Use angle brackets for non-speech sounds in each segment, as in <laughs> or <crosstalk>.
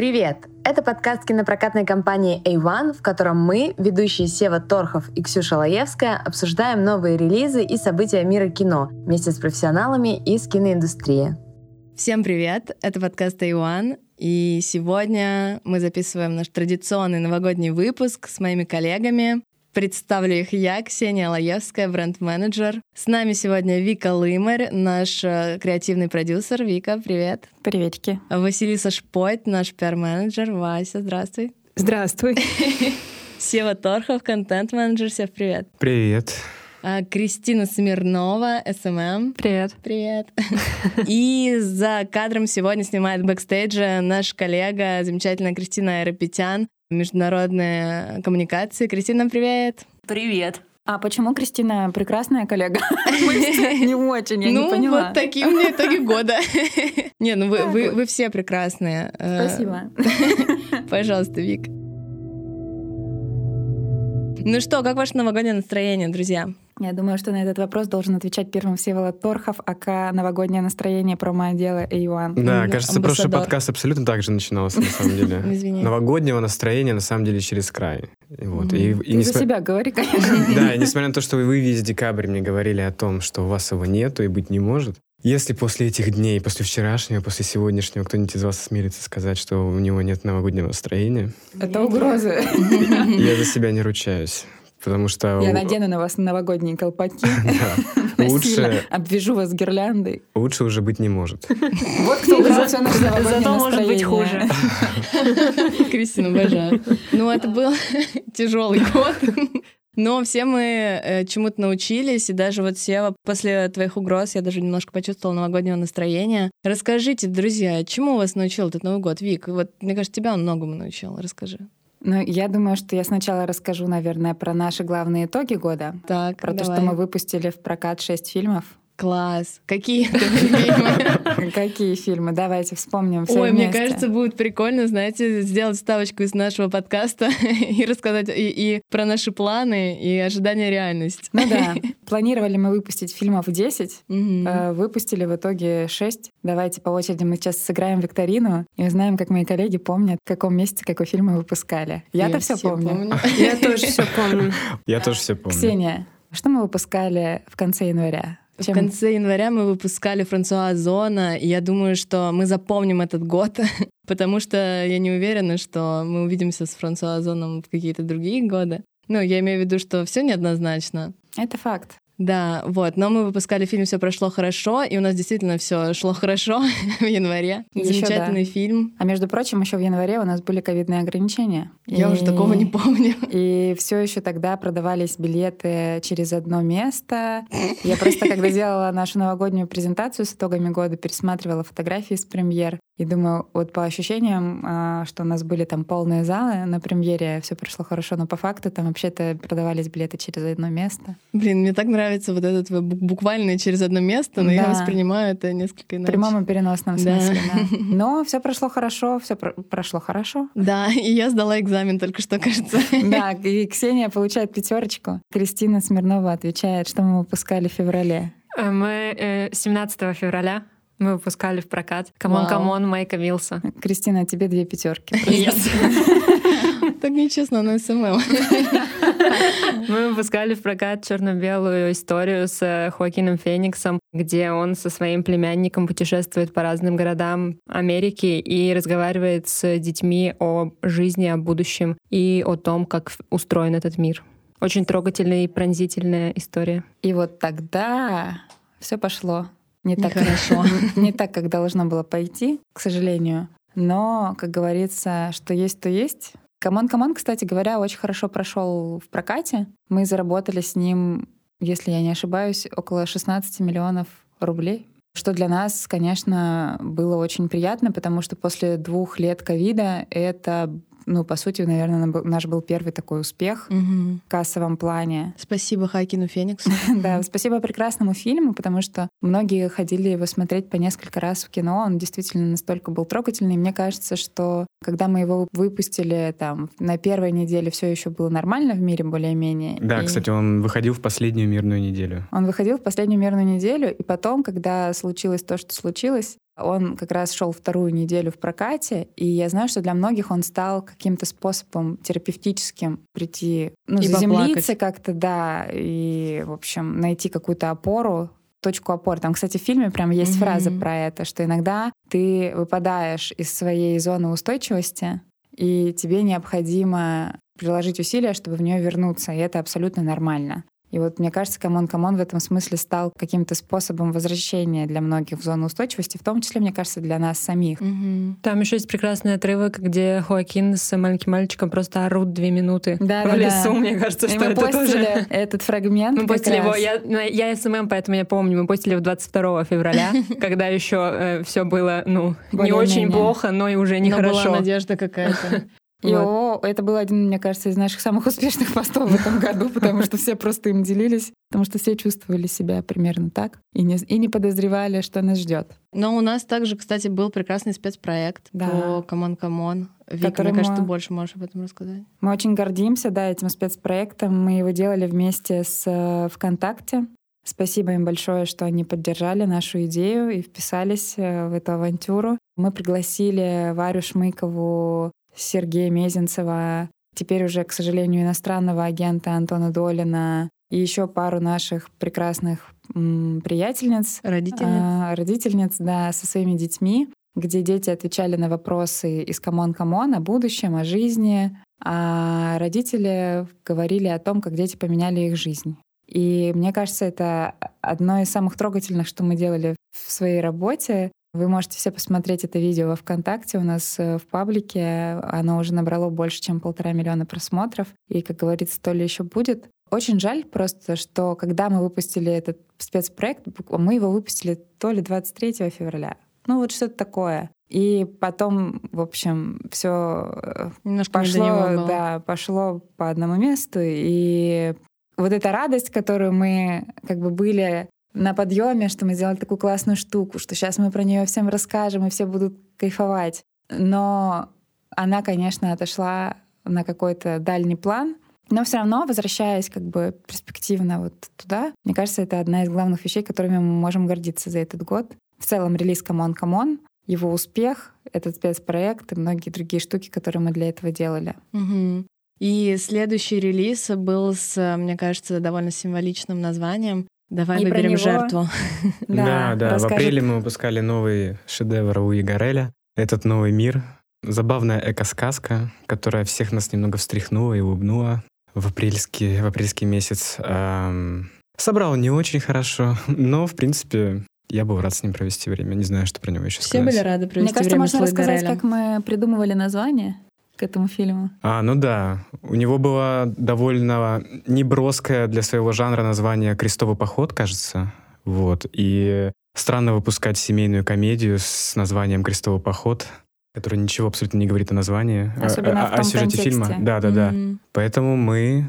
Привет! Это подкаст кинопрокатной компании A1, в котором мы, ведущие Сева Торхов и Ксюша Лаевская, обсуждаем новые релизы и события мира кино вместе с профессионалами из киноиндустрии. Всем привет! Это подкаст A1, и сегодня мы записываем наш традиционный новогодний выпуск с моими коллегами. Представлю их я, Ксения Лаевская, бренд-менеджер. С нами сегодня Вика Лымарь, наш э, креативный продюсер. Вика, привет. Приветики. Василиса Шпойт, наш пиар-менеджер. Вася, здравствуй. Здравствуй. <laughs> Сева Торхов, контент-менеджер. Сев, привет. Привет. А, Кристина Смирнова, СММ. Привет. Привет. <laughs> И за кадром сегодня снимает бэкстейджа наш коллега, замечательная Кристина Айрапетян, международные коммуникации. Кристина, привет. Привет. А почему Кристина прекрасная коллега? <laughs> Не очень, я не Ну, поняла. вот такие у меня итоги года. <laughs> Не, ну вы все прекрасные. Э, Спасибо. <laughs> Пожалуйста, Вик. Ну что, как ваше новогоднее настроение, друзья? Я думаю, что на этот вопрос должен отвечать первым Всеволод Торхов, ака новогоднее настроение промо-отдела A1. Да, Да, кажется, прошлый амбассадор. подкаст абсолютно так же начинался, на самом деле. <laughs> Извини. Новогоднего настроения, на самом деле, через край. И Вот. И, и Ты за несма- себя говори, конечно. <laughs> Да, и несмотря на то, что вы весь декабрь мне говорили о том, что у вас его нету и быть не может, если после этих дней, после вчерашнего, после сегодняшнего кто-нибудь из вас осмелится сказать, что у него нет новогоднего настроения, Это угрозы. я за <laughs> себя не ручаюсь. Потому что Я надену на вас новогодние колпаки. <laughs> лучше, Обвяжу вас гирляндой. лучше уже быть не может. <laughs> Вот кто все наше новогоднее Зато может быть настроение. хуже. <laughs> Кристина, обожаю. Ну, это был тяжелый год. Но все мы э, чему-то научились, и даже вот Сева, после твоих угроз я даже немножко почувствовала новогоднего настроения. Расскажите, друзья, чему вас научил этот Новый год? Вик, вот, мне кажется, тебя он многому научил. Расскажи. Ну, я думаю, что я сначала расскажу, наверное, про наши главные итоги года. Так, Про то, давай. что мы выпустили в прокат шесть фильмов. Класс. Какие <laughs> фильмы? Какие фильмы? Давайте вспомним все Ой, мне кажется, будет прикольно, знаете, сделать ставочку из нашего подкаста <laughs> и рассказать и, про наши планы, и ожидания реальность. Ну да, <laughs> планировали мы выпустить фильмов 10, Мгм. э, выпустили в итоге 6. Давайте по очереди мы сейчас сыграем викторину и узнаем, как мои коллеги помнят, в каком месте какой фильм мы выпускали. Я-то все помню. Я тоже все помню. Я тоже все помню. Ксения, что мы выпускали в конце января? В Чем- конце января мы выпускали Франсуа Озона, и я думаю, что мы запомним этот год, <laughs> потому что я не уверена, что мы увидимся с Франсуа Озоном в какие-то другие годы. Ну, я имею в виду, что все неоднозначно. Это факт. Да, вот. Но мы выпускали фильм «Все прошло хорошо», и у нас действительно все шло хорошо <laughs> в январе. Ещё Замечательный фильм. А между прочим, еще в январе у нас были ковидные ограничения. Я уже такого не помню. <laughs> И все еще тогда продавались билеты через одно место. Я просто, когда <laughs> делала нашу новогоднюю презентацию с итогами года, пересматривала фотографии с премьер. И думаю, вот по ощущениям, а, что у нас были там полные залы на премьере, все прошло хорошо, но по факту там вообще-то продавались билеты через одно место. Блин, мне так нравится вот это твое бу- буквально через одно место, но я Да. воспринимаю это несколько В иначе. прямом и переносном Да. смысле, да. <laughs> Но все прошло хорошо, все прошло хорошо. Да, и я сдала экзамен только что, <laughs> кажется. Да, и Ксения получает пятерочку. Кристина Смирнова отвечает, что мы выпускали в феврале. Э, Мы э, 17 февраля мы выпускали в прокат «Камон, камон» Майка Милса. Кристина, тебе две пятерки. <laughs> Так нечестно на СММ. Мы выпускали в прокат черно-белую историю с э, Хоакином Фениксом, где он со своим племянником путешествует по разным городам Америки и разговаривает с детьми о жизни, о будущем и о том, как устроен этот мир. Очень трогательная и пронзительная история. И вот тогда все пошло не так Нехорошо. не так, как должно было пойти, к сожалению. Но, как говорится, что есть, то есть. Камон Камон, кстати говоря, очень хорошо прошел в прокате. Мы заработали с ним, если я не ошибаюсь, около 16 миллионов рублей. Что для нас, конечно, было очень приятно, потому что после двух лет ковида это, ну, по сути, наверное, наш был первый такой успех Мгм. в кассовом плане. Спасибо Хакину Фениксу. <laughs> Да, спасибо прекрасному фильму, потому что многие ходили его смотреть по несколько раз в кино. Он действительно настолько был трогательный. Мне кажется, что когда мы его выпустили там на первой неделе, все еще было нормально в мире более-менее. Да, И кстати, он выходил в последнюю мирную неделю. Он выходил в последнюю мирную неделю, и потом, когда случилось то, что случилось, Он как раз шел вторую неделю в прокате, и я знаю, что для многих он стал каким-то способом терапевтическим прийти, ну, И заземлиться как-то, да, и, в общем, найти какую-то опору точку опоры. Там, кстати, в фильме прям есть Мгм. фраза про это, что иногда ты выпадаешь из своей зоны устойчивости, и тебе необходимо приложить усилия, чтобы в нее вернуться, и это абсолютно нормально. И вот мне кажется, Камон Камон в этом смысле стал каким-то способом возвращения для многих в зону устойчивости, в том числе, мне кажется, для нас самих. Мгм. Там еще есть прекрасный отрывок, где Хоакин с маленьким мальчиком просто орут две минуты Да, в да, лесу. да. Мне кажется, И что мы это тоже... этот фрагмент. Мы постили его, раз. я, ну, я СММ, поэтому я помню, мы постили его 22 февраля, <laughs> когда еще все было, ну, не очень плохо, но и уже Но была нехорошо. надежда какая-то. И Вот. это был один, мне кажется, из наших самых <laughs> успешных постов в этом году, потому что все просто им делились, потому что все чувствовали себя примерно так и не, и не подозревали, что нас ждет. Но у нас также, кстати, был прекрасный спецпроект Да. по Камон Камон. Вика, Который мне кажется, ты больше можешь об этом рассказать. Мы очень гордимся, да, этим спецпроектом. Мы его делали вместе с э, ВКонтакте. Спасибо им большое, что они поддержали нашу идею и вписались э, в эту авантюру. Мы пригласили Варю Шмыкову, Сергея Мезенцева, теперь уже, к сожалению, иностранного агента Антона Долина и еще пару наших прекрасных м, приятельниц, Родительниц. а, родительниц, да, со своими детьми, где дети отвечали на вопросы из «Камон, камон» о будущем, о жизни, а родители говорили о том, как дети поменяли их жизнь. И мне кажется, это одно из самых трогательных, что мы делали в своей работе. Вы можете все посмотреть это видео во ВКонтакте у нас э, в паблике. Оно уже набрало больше, чем полтора миллиона просмотров. И, как говорится, то ли еще будет. Очень жаль просто, что когда мы выпустили этот спецпроект, мы его выпустили то ли 23 февраля. Ну вот что-то такое. И потом, в общем, все Немножко не до пошло, да, пошло по одному месту. И вот эта радость, которую мы как бы были на подъеме, что мы сделали такую классную штуку, что сейчас мы про нее всем расскажем, и все будут кайфовать. Но она, конечно, отошла на какой-то дальний план. Но все равно, возвращаясь как бы перспективно вот туда, мне кажется, это одна из главных вещей, которыми мы можем гордиться за этот год. В целом релиз «Камон, камон», его успех, этот спецпроект и многие другие штуки, которые мы для этого делали. Мгм. И следующий релиз был с, мне кажется, довольно символичным названием «Давай И выберем него жертву». <laughs> Да, да. В расскажет- апреле мы выпускали новый шедевр Луи Гарреля. Этот новый мир. Забавная эко-сказка, которая всех нас немного встряхнула и улыбнула в апрельский, в апрельский месяц. Эм, собрал не очень хорошо, но, в принципе, я был рад с ним провести время. Не знаю, что про него еще Все сказать. были рады провести Мне кажется, время можно с Луи рассказать, Гаррелем. как мы придумывали название к этому фильму. А, ну да. У него было довольно неброское для своего жанра название «Крестовый поход», кажется. Вот. И странно выпускать семейную комедию с названием «Крестовый поход», который ничего абсолютно не говорит о названии, а- Особенно а- в о том сюжете контексте. фильма. Да, да, да. Мгм. Поэтому мы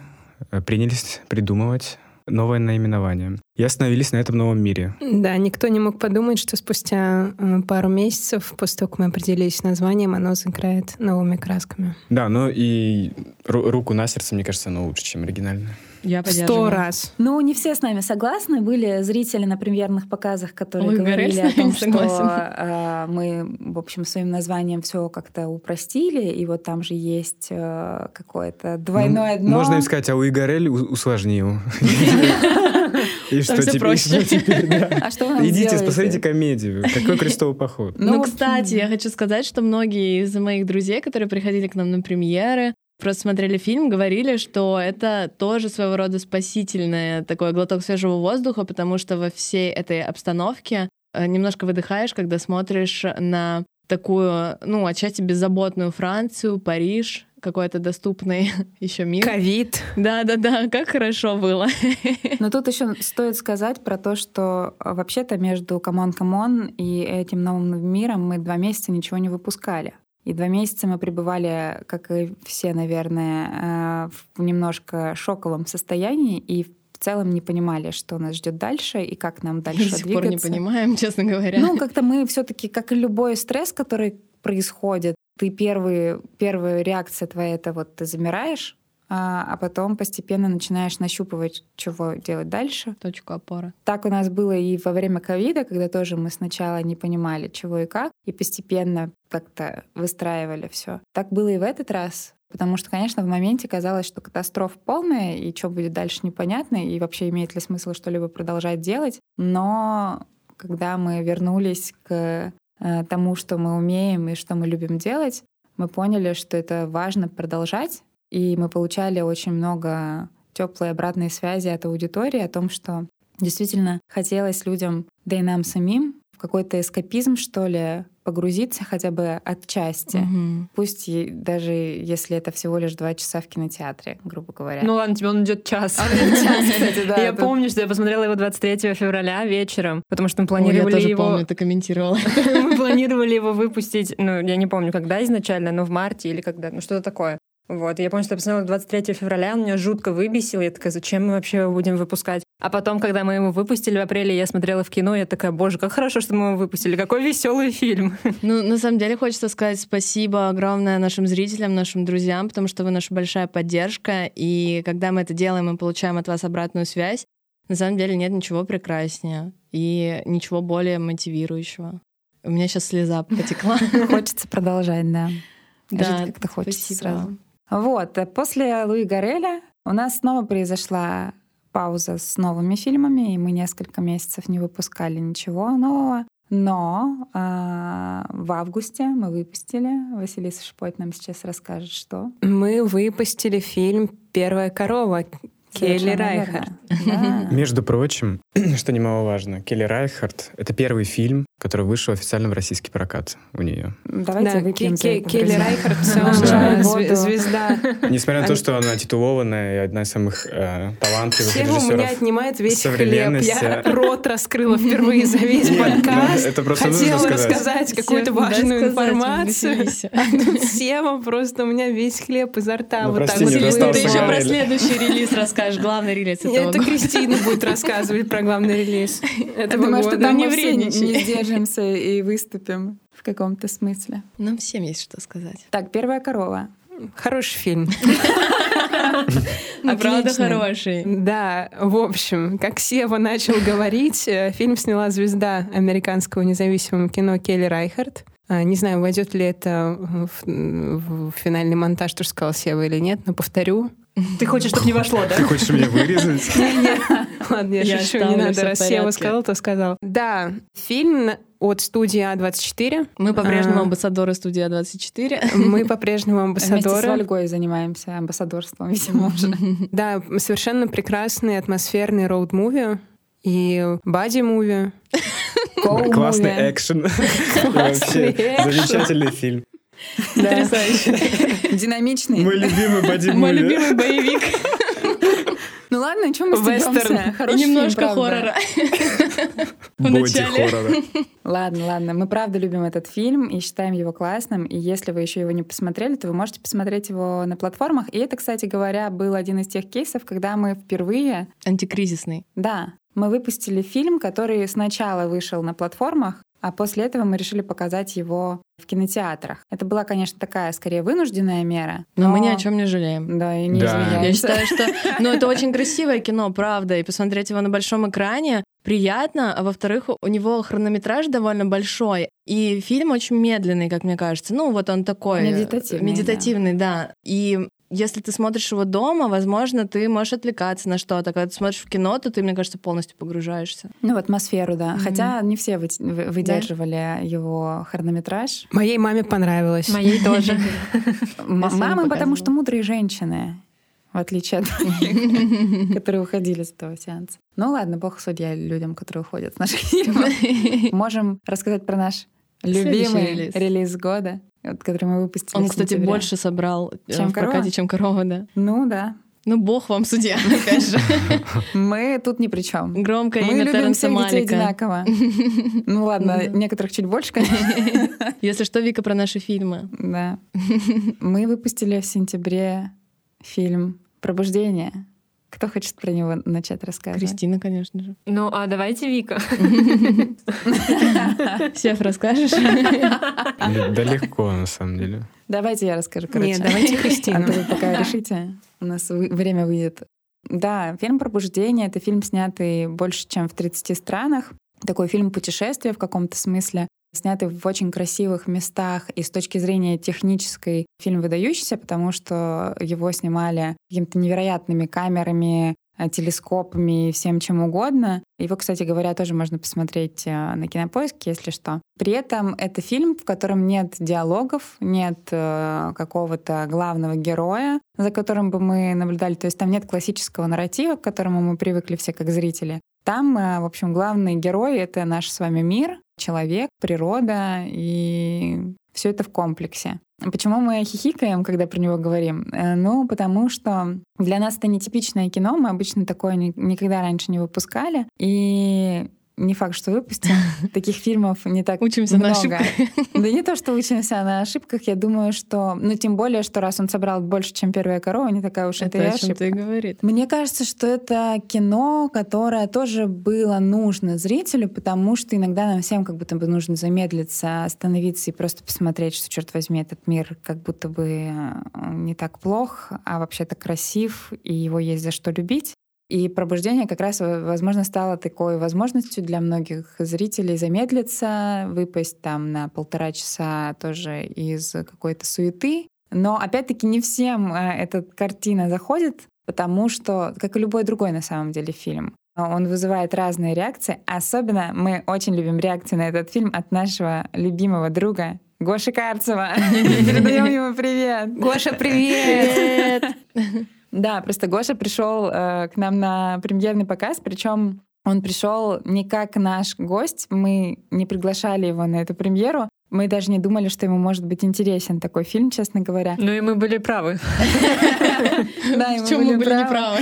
э, принялись придумывать новое наименование. И остановились на этом новом мире. Да, никто не мог подумать, что спустя э, пару месяцев, после того, как мы определились с названием, оно заиграет новыми красками. Да, ну и ру- руку на сердце, мне кажется, оно лучше, чем оригинальное. Я сто раз. Ну, не все с нами согласны. Были зрители на премьерных показах, которые Ой, говорили о том, что э, мы, в общем, своим названием все как-то упростили, и вот там же есть э, какое-то двойное Ну, дно. Можно им сказать, а у- усложнил. <laughs> И что теперь? проще. что теперь, да? А что вы Идите, сделаете? посмотрите комедию. Какой крестовый поход. Ну, общем, кстати, я хочу сказать, что многие из моих друзей, которые приходили к нам на премьеры, просто смотрели фильм, говорили, что это тоже своего рода спасительное такой глоток свежего воздуха, потому что во всей этой обстановке э, немножко выдыхаешь, когда смотришь на такую, ну, отчасти беззаботную Францию, Париж, какой-то доступный <laughs> еще мир. Ковид. Да-да-да, как хорошо было. <laughs> Но тут еще стоит сказать про то, что э, вообще-то между «Камон, камон» и этим новым миром мы два месяца ничего не выпускали. И два месяца мы пребывали, как и все, наверное, э, в немножко шоковом состоянии и в целом не понимали, что нас ждет дальше и как нам дальше До сих пор не двигаться. понимаем, честно говоря. Ну, как-то мы все-таки, как и любой стресс, который происходит, ты первый, первая реакция твоя это вот ты замираешь, а, а потом постепенно начинаешь нащупывать, чего делать дальше. Точку опоры. Так у нас было и во время ковида, когда тоже мы сначала не понимали, чего и как, и постепенно как-то выстраивали все. Так было и в этот раз. Потому что, конечно, в моменте казалось, что катастрофа полная, и что будет дальше непонятно, и вообще имеет ли смысл что-либо продолжать делать. Но когда мы вернулись к э, тому, что мы умеем и что мы любим делать, мы поняли, что это важно продолжать, и мы получали очень много теплой обратной связи от аудитории о том, что действительно хотелось людям, да и нам самим, в какой-то эскапизм, что ли, погрузиться хотя бы отчасти. Мгм. Пусть и даже если это всего лишь два часа в кинотеатре, грубо говоря. Ну ладно, тебе он идет час. А он идет час, кстати, да, <laughs> Я тут- помню, что я посмотрела его 23 февраля вечером, потому что мы Ой, я планировали тоже его... помню, ты комментировала. <laughs> Мы планировали его выпустить, ну, я не помню, когда изначально, но в марте или когда, ну, что-то такое. Вот, и я помню, что я посмотрела 23 февраля, он меня жутко выбесил, я такая, зачем мы вообще его будем выпускать? А потом, когда мы его выпустили в апреле, я смотрела в кино, я такая, боже, как хорошо, что мы его выпустили, какой веселый фильм. <laughs> Ну, на самом деле, хочется сказать спасибо огромное нашим зрителям, нашим друзьям, потому что вы наша большая поддержка, и когда мы это делаем, мы получаем от вас обратную связь. На самом деле нет ничего прекраснее и ничего более мотивирующего. У меня сейчас слеза <laughs> потекла. Хочется продолжать, да. Да, Жить как-то хочется сразу. Вот, э, после Луи Гареля у нас снова произошла пауза с новыми фильмами, и мы несколько месяцев не выпускали ничего нового. Но а, в августе мы выпустили. Василиса Шпойт нам сейчас расскажет, что. Мы выпустили фильм «Первая корова» Келли Райхард. Да. <laughs> Между прочим, <clears throat> что немаловажно, Келли Райхард — это первый фильм, который вышел официально в российский прокат у нее. Давайте Да, выпьем за Ке- это, Келли друзья. Райхард <laughs> звезда. <laughs> Несмотря на то, что она титулованная и одна из самых э, талантливых Всего у меня режиссеров. отнимает весь хлеб. Я рот раскрыла впервые за весь Нет, ну, подкаст. это просто нужно Хотела сказать. рассказать какую-то важную информацию. А Сева просто у меня весь хлеб изо рта Ну, вот так еще про следующий релиз расскажешь, главный релиз этого Это года. Кристина будет рассказывать про главный релиз <laughs> Я этого думаю, что там не мы все не вредничай. сдержимся и выступим в каком-то смысле. Нам всем есть что сказать. Так, первая корова. Хороший фильм. Ну, правда, хороший. Да, в общем, как Сева начал говорить, э, фильм сняла звезда американского независимого кино Келли Райхард. А, Не знаю, войдет ли это в, в финальный монтаж, то, что сказал Сева или нет, но повторю. Ты хочешь, чтобы не вошло, да? Ты хочешь меня вырезать? <laughs> Ладно, я, шучу, не надо, раз Сева сказал, то сказал. Да, фильм от студии А24. Мы по-прежнему А. амбассадоры студии А24. Мы по-прежнему <laughs> Вместе с амбассадоры. Ольгой занимаемся амбассадорством, видимо, уже. <laughs> Да, совершенно прекрасный атмосферный роуд-муви и бади-муви. Классный экшен. <laughs> Вообще, замечательный фильм. Потрясающе. Динамичный. Мой любимый <laughs> боди Мой любимый боевик. Ну ладно, чем мы Вестерн. стебемся? И Хороший немножко хоррора. <laughs> Боди хоррора. Ладно, ладно. Мы правда любим этот фильм и считаем его классным. И если вы еще его не посмотрели, то вы можете посмотреть его на платформах. И это, кстати говоря, был один из тех кейсов, когда мы впервые, Антикризисный. да, мы выпустили фильм, который сначала вышел на платформах, а после этого мы решили показать его в кинотеатрах. Это была, конечно, такая скорее вынужденная мера. Но мы ни о чем не жалеем. Да, и не Да. извиняемся. Я считаю, что ну, это очень красивое кино, правда, и посмотреть его на большом экране приятно, а во-вторых, у него хронометраж довольно большой, и фильм очень медленный, как мне кажется. Ну, вот он такой... э, Медитативный, Медитативный, да. И если ты смотришь его дома, возможно, ты можешь отвлекаться на что-то. Когда ты смотришь в кино, то ты, мне кажется, полностью погружаешься. Ну, в атмосферу, да. Мгм. Хотя не все вы- вы- выдерживали его хронометраж. Моей маме понравилось. Моей <laughs> тоже. Мамы, потому что мудрые женщины, в отличие от <laughs> которые уходили с этого сеанса. Ну ладно, бог судья людям, которые уходят с наших <laughs> фильмов. Можем рассказать про наш любимый релиз. релиз года, вот, который мы выпустили Он, кстати, больше собрал э, Чем в прокате, корова? чем корова, да. Ну да. Ну, бог вам судья, <laughs> опять же. <laughs> Мы тут ни при чем. Громкое Мы имя любим Терренса всех детей одинаково. <laughs> Ну ладно, некоторых чуть больше, конечно. Если что, Вика про наши фильмы. Да. Мы выпустили в сентябре фильм «Пробуждение». Кто хочет про него начать рассказывать? Кристина, конечно же. Ну, а давайте Вика. <laughs> Сев, расскажешь? Да легко, на самом деле. Давайте я расскажу, короче. Нет, давайте Кристина. А то вы пока решите, у нас время выйдет. Да, фильм «Пробуждение» — это фильм, снятый больше, чем в 30 странах. Такой фильм путешествия в каком-то смысле, снятый в очень красивых местах. И с точки зрения технической фильм выдающийся, потому что его снимали какими-то невероятными камерами, э, телескопами и всем чем угодно. Его, кстати говоря, тоже можно посмотреть э, на кинопоиске, если что. При этом это фильм, в котором нет диалогов, нет э, какого-то главного героя, за которым бы мы наблюдали. То есть там нет классического нарратива, к которому мы привыкли все как зрители. Там, в общем, главный герой — это наш с вами мир, человек, природа и все это в комплексе. Почему мы хихикаем, когда про него говорим? Э, Ну, потому что для нас это нетипичное кино, мы обычно такое ни- никогда раньше не выпускали, и не факт, что выпустим. <laughs> Таких фильмов не так Учимся на много. ошибках. Да не то, что учимся на ошибках, я думаю, что... Ну, тем более, что раз он собрал больше, чем «Первая корова», не такая уж это, Это и о чем ошибка. ты говорит. Мне кажется, что это кино, которое тоже было нужно зрителю, потому что иногда нам всем как будто бы нужно замедлиться, остановиться и просто посмотреть, что, черт возьми, этот мир как будто бы э, не так плох, а вообще-то красив, и его есть за что любить. И пробуждение как раз, э, возможно, стало такой возможностью для многих зрителей замедлиться, выпасть там на полтора часа тоже из какой-то суеты. Но опять-таки не всем э, эта картина заходит, потому что, как и любой другой на самом деле фильм, он вызывает разные реакции. Особенно мы очень любим реакции на этот фильм от нашего любимого друга Гоши Карцева. <laughs> Передаем ему привет. Гоша, привет! <laughs> Да, просто Гоша пришел э, к нам на премьерный показ, причем он пришел не как наш гость, мы не приглашали его на эту премьеру, мы даже не думали, что ему может быть интересен такой фильм, честно говоря. Ну и мы были правы. <laughs> Да, В чем мы были правы. неправы?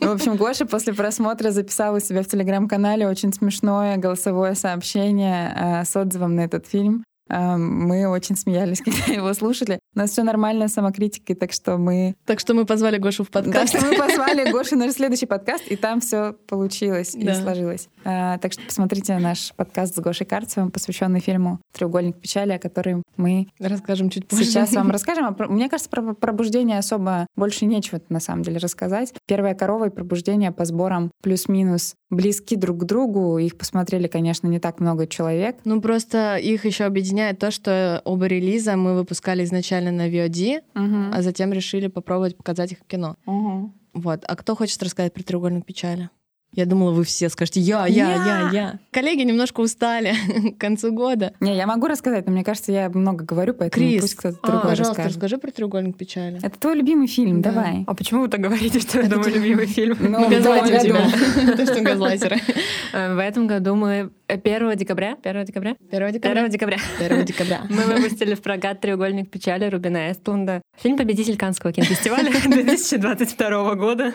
<laughs> В общем, Гоша после просмотра записал у себя в телеграм-канале очень смешное голосовое сообщение э, с отзывом на этот фильм. Э, Мы очень смеялись, <laughs> когда его слушали. У нас все нормально с самокритикой, так что мы... Так что мы позвали Гошу в Так подкаст. что мы позвали <laughs> Гошу на следующий подкаст, и там все получилось и Да. сложилось. А, Так что посмотрите наш подкаст с Гошей Карцевым, посвященный фильму «Треугольник печали», о котором мы Расскажем чуть позже. сейчас вам <laughs> расскажем. А про- Мне кажется, про пробуждение особо больше нечего на самом деле рассказать. «Первая корова» и «Пробуждение» по сборам плюс-минус близки друг к другу. Их посмотрели, конечно, не так много человек. Ну, просто их еще объединяет то, что оба релиза мы выпускали изначально на VOD, а затем решили попробовать показать их в кино. Мгм. Вот. А кто хочет рассказать про треугольник печали? Я думала, вы все скажете «я, я, Я!» я, я». Коллеги немножко устали <laughs> к концу года. Не, я могу рассказать, но мне кажется, я много говорю, поэтому Крис, пусть кто-то а, другой пожалуйста, расскажет. расскажи про треугольник печали. Это твой любимый фильм, Да. давай. А почему вы так говорите, что это мой любимый фильм? <laughs> Ну, году. тебя. То, что газлайтеры. Э, В этом году мы 1 декабря, 1 декабря, 1 декабря. 1 декабря 1 декабря. <laughs> мы выпустили в прокат «Треугольник печали» Рубина Эстлунда. Фильм победитель Каннского кинофестиваля <laughs> 2022 года.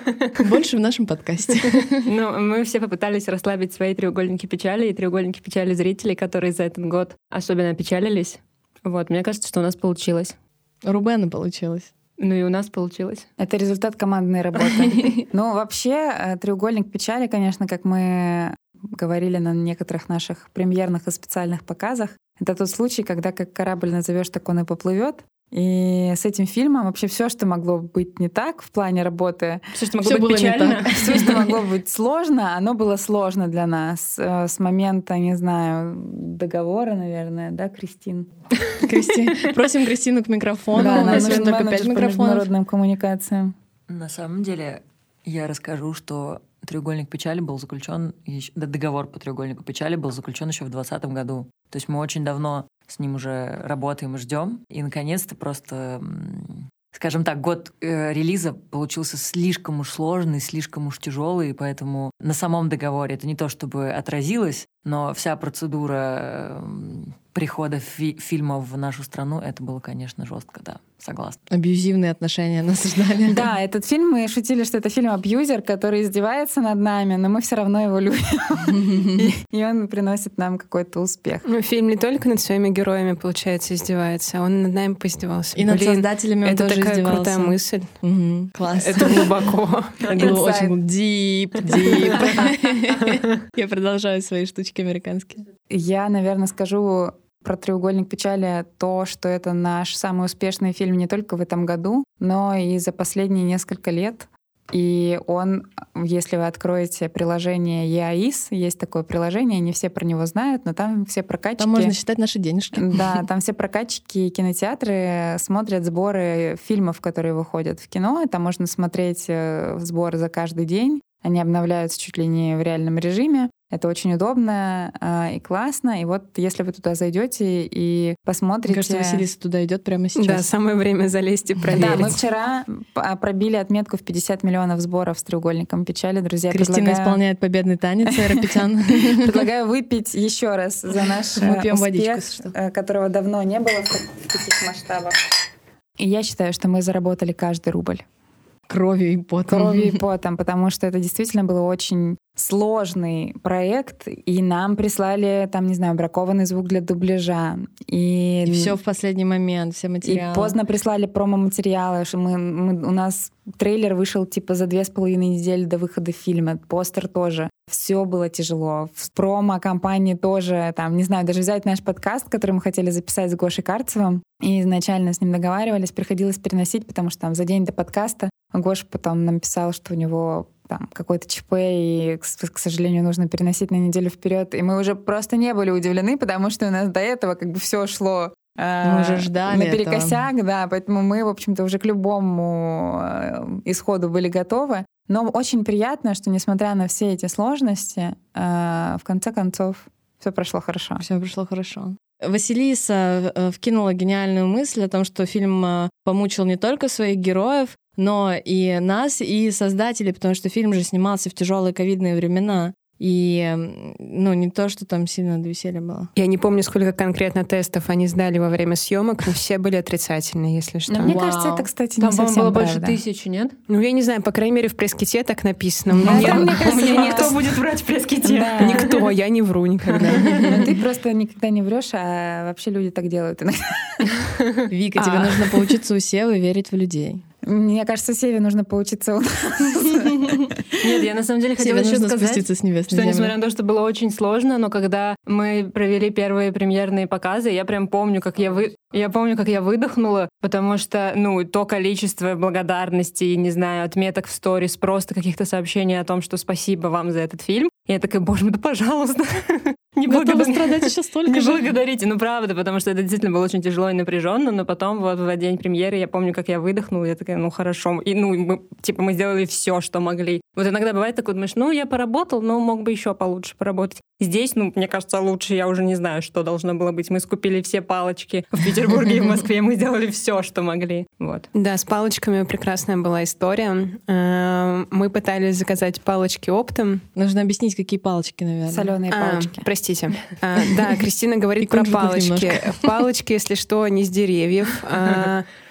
Больше в нашем подкасте. <laughs> Ну, мы все попытались расслабить свои треугольники печали и треугольники печали зрителей, которые за этот год особенно печалились. Вот, мне кажется, что у нас получилось. У Рубена получилось. Ну и у нас получилось. Это результат командной работы. Ну, вообще, э, треугольник печали, конечно, как мы говорили на некоторых наших премьерных и специальных показах, это тот случай, когда как корабль назовешь, так он и поплывет. И с этим фильмом вообще все, что могло быть не так в плане работы, Все, что могло быть было не печально. <laughs> все, что могло быть сложно, оно было сложно для нас э, с момента, не знаю, договора, наверное, да, Кристин? Кристи- <laughs> Просим Кристину к микрофону. Да, нам нужен только менеджер пять по микрофонов. международным коммуникациям. На самом деле, я расскажу, что треугольник печали был заключен, ещё- да, договор по треугольнику печали был заключен еще в 2020 году. То есть мы очень давно с ним уже работаем и ждем. И наконец-то просто, скажем так, год э, релиза получился слишком уж сложный, слишком уж тяжелый, и поэтому на самом договоре это не то чтобы отразилось, но вся процедура э, прихода фи- фильма в нашу страну, это было, конечно, жестко, да. Согласна. Абьюзивные отношения нас ждали. Да, этот фильм, мы шутили, что это фильм «Абьюзер», который издевается над нами, но мы все равно его любим. <laughs> И- он приносит нам какой-то успех. Ну, фильм не только над своими героями, получается, издевается, он над нами поиздевался. И над создателями он это тоже такая издевался. крутая мысль. Класс. Это глубоко. <laughs> Это очень дип, дип. <laughs> Я продолжаю свои штучки американские. Я, наверное, скажу про «Треугольник печали» то, что это наш самый успешный фильм не только в этом году, но и за последние несколько лет. И он, если вы откроете приложение EAIS, есть такое приложение, не все про него знают, но там все прокатчики... Там можно считать наши денежки. Да, <laughs> там все прокатчики и кинотеатры смотрят сборы фильмов, которые выходят в кино. Там можно смотреть э, сборы за каждый день. Они обновляются чуть ли не в реальном режиме. Это очень удобно э, и классно. И вот если вы туда зайдете и посмотрите... Мне кажется, Василиса туда идет прямо Да, сейчас. самое время залезть и Да, проверить. мы вчера пробили отметку в 50 миллионов сборов с треугольником печали. Друзья, Кристина предлагаю, исполняет победный танец Айропетян. <laughs> предлагаю выпить еще раз за наш э, успех, э, которого давно не было в, так- в таких масштабах. И я считаю, что мы заработали каждый рубль. Кровью и потом. кровью и <laughs> потом, потому что это действительно был очень сложный проект, и нам прислали, там, не знаю, бракованный звук для дубляжа. И, И все в последний момент, все и материалы. поздно прислали промо-материалы. что Мы, мы- у нас трейлер вышел типа за две с половиной недели до выхода фильма, постер тоже. Все было тяжело. В промо-компании тоже, там, не знаю, даже взять наш подкаст, который мы хотели записать с Гошей Карцевым, и изначально с ним договаривались, приходилось переносить, потому что там за день до подкаста Гоша потом написал, что у него там какой-то ЧП, и, к, сожалению, нужно переносить на неделю вперед. И мы уже просто не были удивлены, потому что у нас до этого как бы все шло э, Мы уже ждали наперекосяк, да, поэтому мы, в общем-то, уже к любому э, исходу были готовы. Но очень приятно, что, несмотря на все эти сложности, э, в конце концов все прошло хорошо. Все прошло хорошо. Василиса вкинула гениальную мысль о том, что фильм помучил не только своих героев, но и нас, и создателей, потому что фильм же снимался в тяжелые ковидные времена. И, ну, не то, что там сильно до веселья было. Я не помню, сколько конкретно тестов они сдали во время съемок, но все были отрицательные, если что. Но мне Вау. кажется, это, кстати, Там, не совсем было больше правда. тысячи, нет? Ну, я не знаю, по крайней мере, в пресс-ките так написано. У меня, мне у меня да. никто будет врать в пресс-ките? Да. Никто, я не вру никогда. Ну, Ты просто никогда не врешь, а вообще люди так делают иногда. Вика, тебе А. нужно поучиться у Севы верить в людей. Мне кажется, Севе нужно поучиться у нас. Нет, я на самом деле хотела еще сказать, спуститься с небес что несмотря на то, что было очень сложно, но когда мы провели первые премьерные показы, я прям помню, как я вы... Я помню, как я выдохнула, потому что, ну, то количество благодарностей, не знаю, отметок в сторис, просто каких-то сообщений о том, что спасибо вам за этот фильм. Я такая, боже мой, да пожалуйста, не Готова благодарите. <laughs> страдать еще столько Не же. благодарите, ну правда, потому что это действительно было очень тяжело и напряженно, но потом вот в день премьеры я помню, как я выдохнула, я такая, ну хорошо, и ну мы, типа мы сделали все, что могли. Вот иногда бывает такое, думаешь, ну я поработал, но мог бы еще получше поработать. Здесь, ну мне кажется, лучше, я уже не знаю, что должно было быть. Мы скупили все палочки в Петербурге и в Москве, мы сделали все, что могли. Вот. Да, с палочками прекрасная была история. Э, Мы пытались заказать палочки оптом. Нужно объяснить, какие палочки, наверное. Соленые А, палочки. простите. А, Да, Кристина говорит про палочки. Палочки, если что, не с деревьев.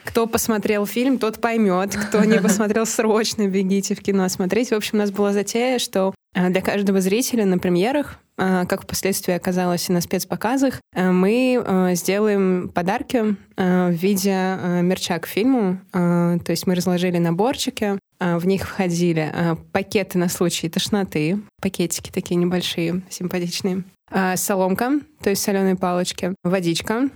Кто посмотрел фильм, тот поймет. Кто не <laughs> посмотрел, срочно бегите в кино смотреть. В общем, у нас была затея, что а, для каждого зрителя на премьерах, а, как впоследствии оказалось и на спецпоказах, а, мы сделаем подарки в виде мерча к фильму. То есть мы разложили наборчики, в них входили пакеты на случай тошноты, пакетики такие небольшие, симпатичные, соломка, то есть соленые палочки, водичка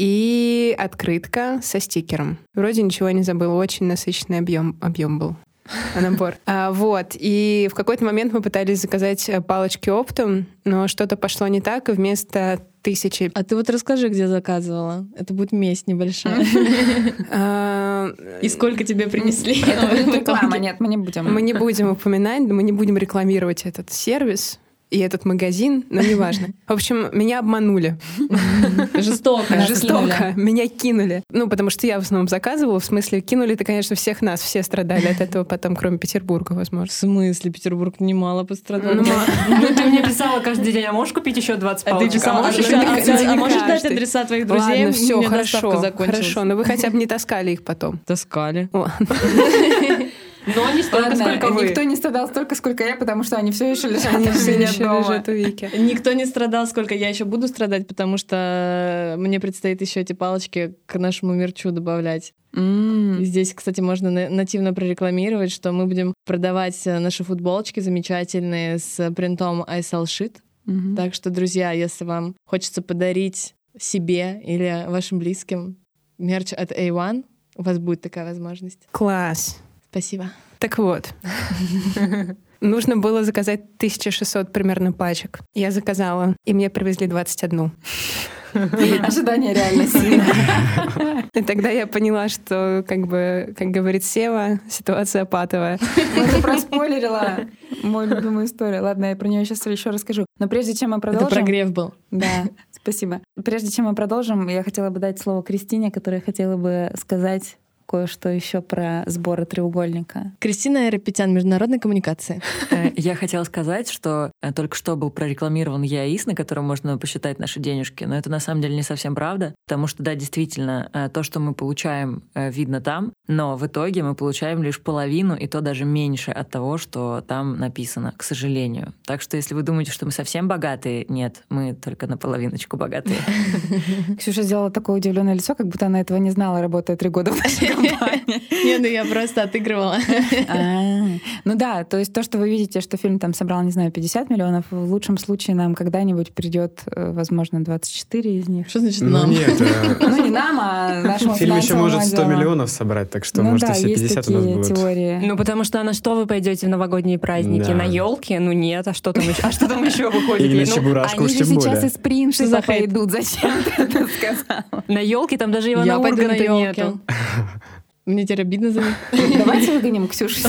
и открытка со стикером. Вроде ничего не забыл, очень насыщенный объем, объем был. <laughs> Набор. А, вот. И в какой-то момент мы пытались заказать э, палочки оптом, но что-то пошло не так, и вместо тысячи... А ты вот расскажи, где заказывала. Это будет месть небольшая. <laughs> а, И сколько тебе принесли? Это <laughs> реклама, нет, мы не будем. Мы не будем упоминать, мы не будем рекламировать этот сервис. И этот магазин, но неважно. <laughs> В общем, меня обманули. <laughs> Жестоко. Жестоко. Меня кинули. Ну, потому что я в основном заказывала. В смысле, кинули-то, конечно, всех нас. Все страдали от этого потом, кроме Петербурга, В возможно. смысле, Петербург немало пострадал. Ну, Ну, ты мне писала каждый день, а можешь купить еще 20 А палочек? писала, а, можешь ты- а- а- а можешь дать адреса твоих друзей? Ладно, все, хорошо. Хорошо, но вы хотя бы не таскали их потом. Таскали. <laughs> Но не столько, Ладно, сколько вы. никто не страдал столько, сколько я, потому что они все еще лежат Они у все меня еще дома. лежат у Вики. Никто не страдал, сколько я еще буду страдать, потому что мне предстоит еще эти палочки к нашему мерчу добавлять. И здесь, кстати, можно на- нативно прорекламировать, что мы будем продавать э, наши футболочки замечательные с принтом I sell shit. Мгм. Так что, друзья, если вам хочется подарить себе или вашим близким мерч от A1, у вас будет такая возможность. Класс. Спасибо. Так вот. <laughs> Нужно было заказать 1600 примерно пачек. Я заказала, и мне привезли 21. <laughs> Ожидание реальности. <laughs> И тогда я поняла, что, как бы, как говорит Сева, ситуация патовая. Ну, ты проспойлерила мою любимую историю. Ладно, я про нее сейчас еще расскажу. Но прежде чем мы Это продолжим... прогрев был. Да, спасибо. Прежде чем мы продолжим, я хотела бы дать слово Кристине, которая хотела бы сказать кое-что еще про сборы треугольника. Кристина Эрапетян, международной коммуникации. <laughs> Э, Я хотела сказать, что э, только что был прорекламирован ЯИС, на котором можно посчитать наши денежки, но это на самом деле не совсем правда, потому что, да, действительно, э, то, что мы получаем, видно там, но в итоге мы получаем лишь половину, и то даже меньше от того, что там написано, к сожалению. Так что если вы думаете, что мы совсем богатые, нет, мы только наполовиночку богатые. <laughs> Ксюша сделала такое удивленное лицо, как будто она этого не знала, работая три года в нашей. <laughs> Не, ну я просто отыгрывала. А, Ну да, то есть то, что вы видите, что фильм там собрал, не знаю, 50 миллионов, в лучшем случае нам когда-нибудь придет, э, возможно, 24 из них. Что значит Ну нам? нет, э, <laughs> Ну не нам, а <laughs> нашему фильм еще может 100 отделу. миллионов собрать, так что, Ну может, и все есть 50 у нас теории. Ну, потому что на что вы пойдете в новогодние праздники? На елке? Ну нет, а что там еще? А что там еще выходит? Или на Ну, Чебурашку Они уж же тем сейчас более. из хейт? пойдут. Зачем ты это сказала? на елке там даже Ивана пойду на Урганта елке. нету. Мне теперь обидно за них. <laughs> Давайте выгоним Ксюшу. <laughs>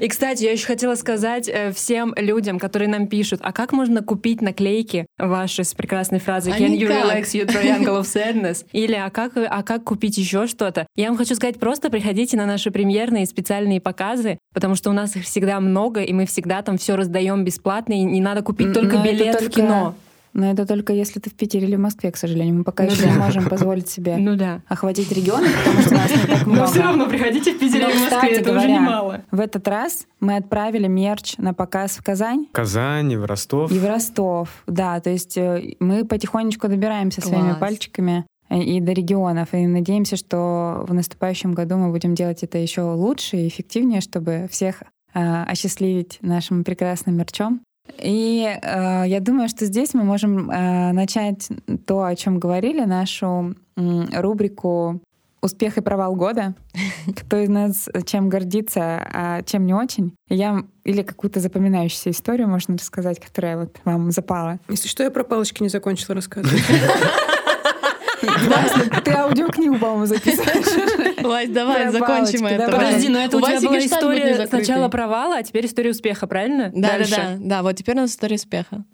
И, кстати, я еще хотела сказать э, всем людям, которые нам пишут, а как можно купить наклейки ваши с прекрасной фразой А «Can you никак. relax your triangle of <laughs> sadness?» Или «А как, а как купить еще что-то?» Я вам хочу сказать, просто приходите на наши премьерные специальные показы, потому что у нас их всегда много, и мы всегда там все раздаем бесплатно, и не надо купить только билет в кино. Но это только если ты в Питере или в Москве, к сожалению. Мы пока Ну еще да. не можем позволить себе <laughs> Ну да. охватить регионы, потому что нас не так <laughs> много. Но все равно приходите в Питере или в Москве, это уже говоря, немало. В этот раз мы отправили мерч на показ в Казань В Казани, в Ростов. и в Ростов. Да, то есть э, мы потихонечку добираемся своими Класс. пальчиками э, и до регионов. И надеемся, что в наступающем году мы будем делать это еще лучше и эффективнее, чтобы всех э, осчастливить нашим прекрасным мерчом. И э, я думаю, что здесь мы можем э, начать то, о чем говорили, нашу м, рубрику «Успех и провал года». <laughs> Кто из нас чем гордится, а чем не очень. Я или какую-то запоминающуюся историю можно рассказать, которая вот вам запала. Если что, я про палочки не закончила рассказывать. <laughs> Ты аудиокнигу, по-моему, записываешь. Вась, давай, закончим это. Подожди, но это у, тебя была история сначала провала, а теперь история успеха, правильно? Да, Дальше. да, да, да. Вот теперь у нас история успеха.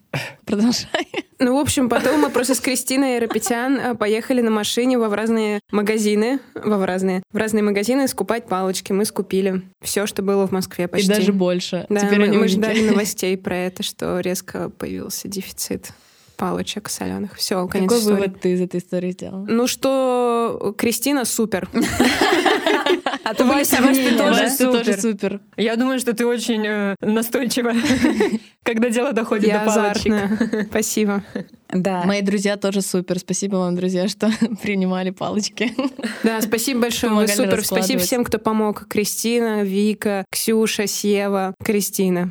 Продолжай. Ну, в общем, потом мы просто с Кристиной Рапетян э, поехали на машине во в разные магазины, во в разные, в разные магазины скупать палочки. Мы скупили все, что было в Москве почти. И даже больше. Да, Теперь мы, мы ждали новостей про это, что резко появился дефицит палочек соленых. Все, конец Какой истории. вывод ты из этой истории сделал? Ну что, Кристина супер. <laughs> А то Вася, ты тоже ты супер. супер. Я думаю, что ты очень э, настойчива, <laughs> когда дело доходит до палочек. Спасибо. Да. Мои друзья тоже супер. Спасибо вам, друзья, что <laughs> принимали палочки. Да, спасибо большое, вы супер. Спасибо всем, кто помог. Кристина, Вика, Ксюша, Сева, Кристина.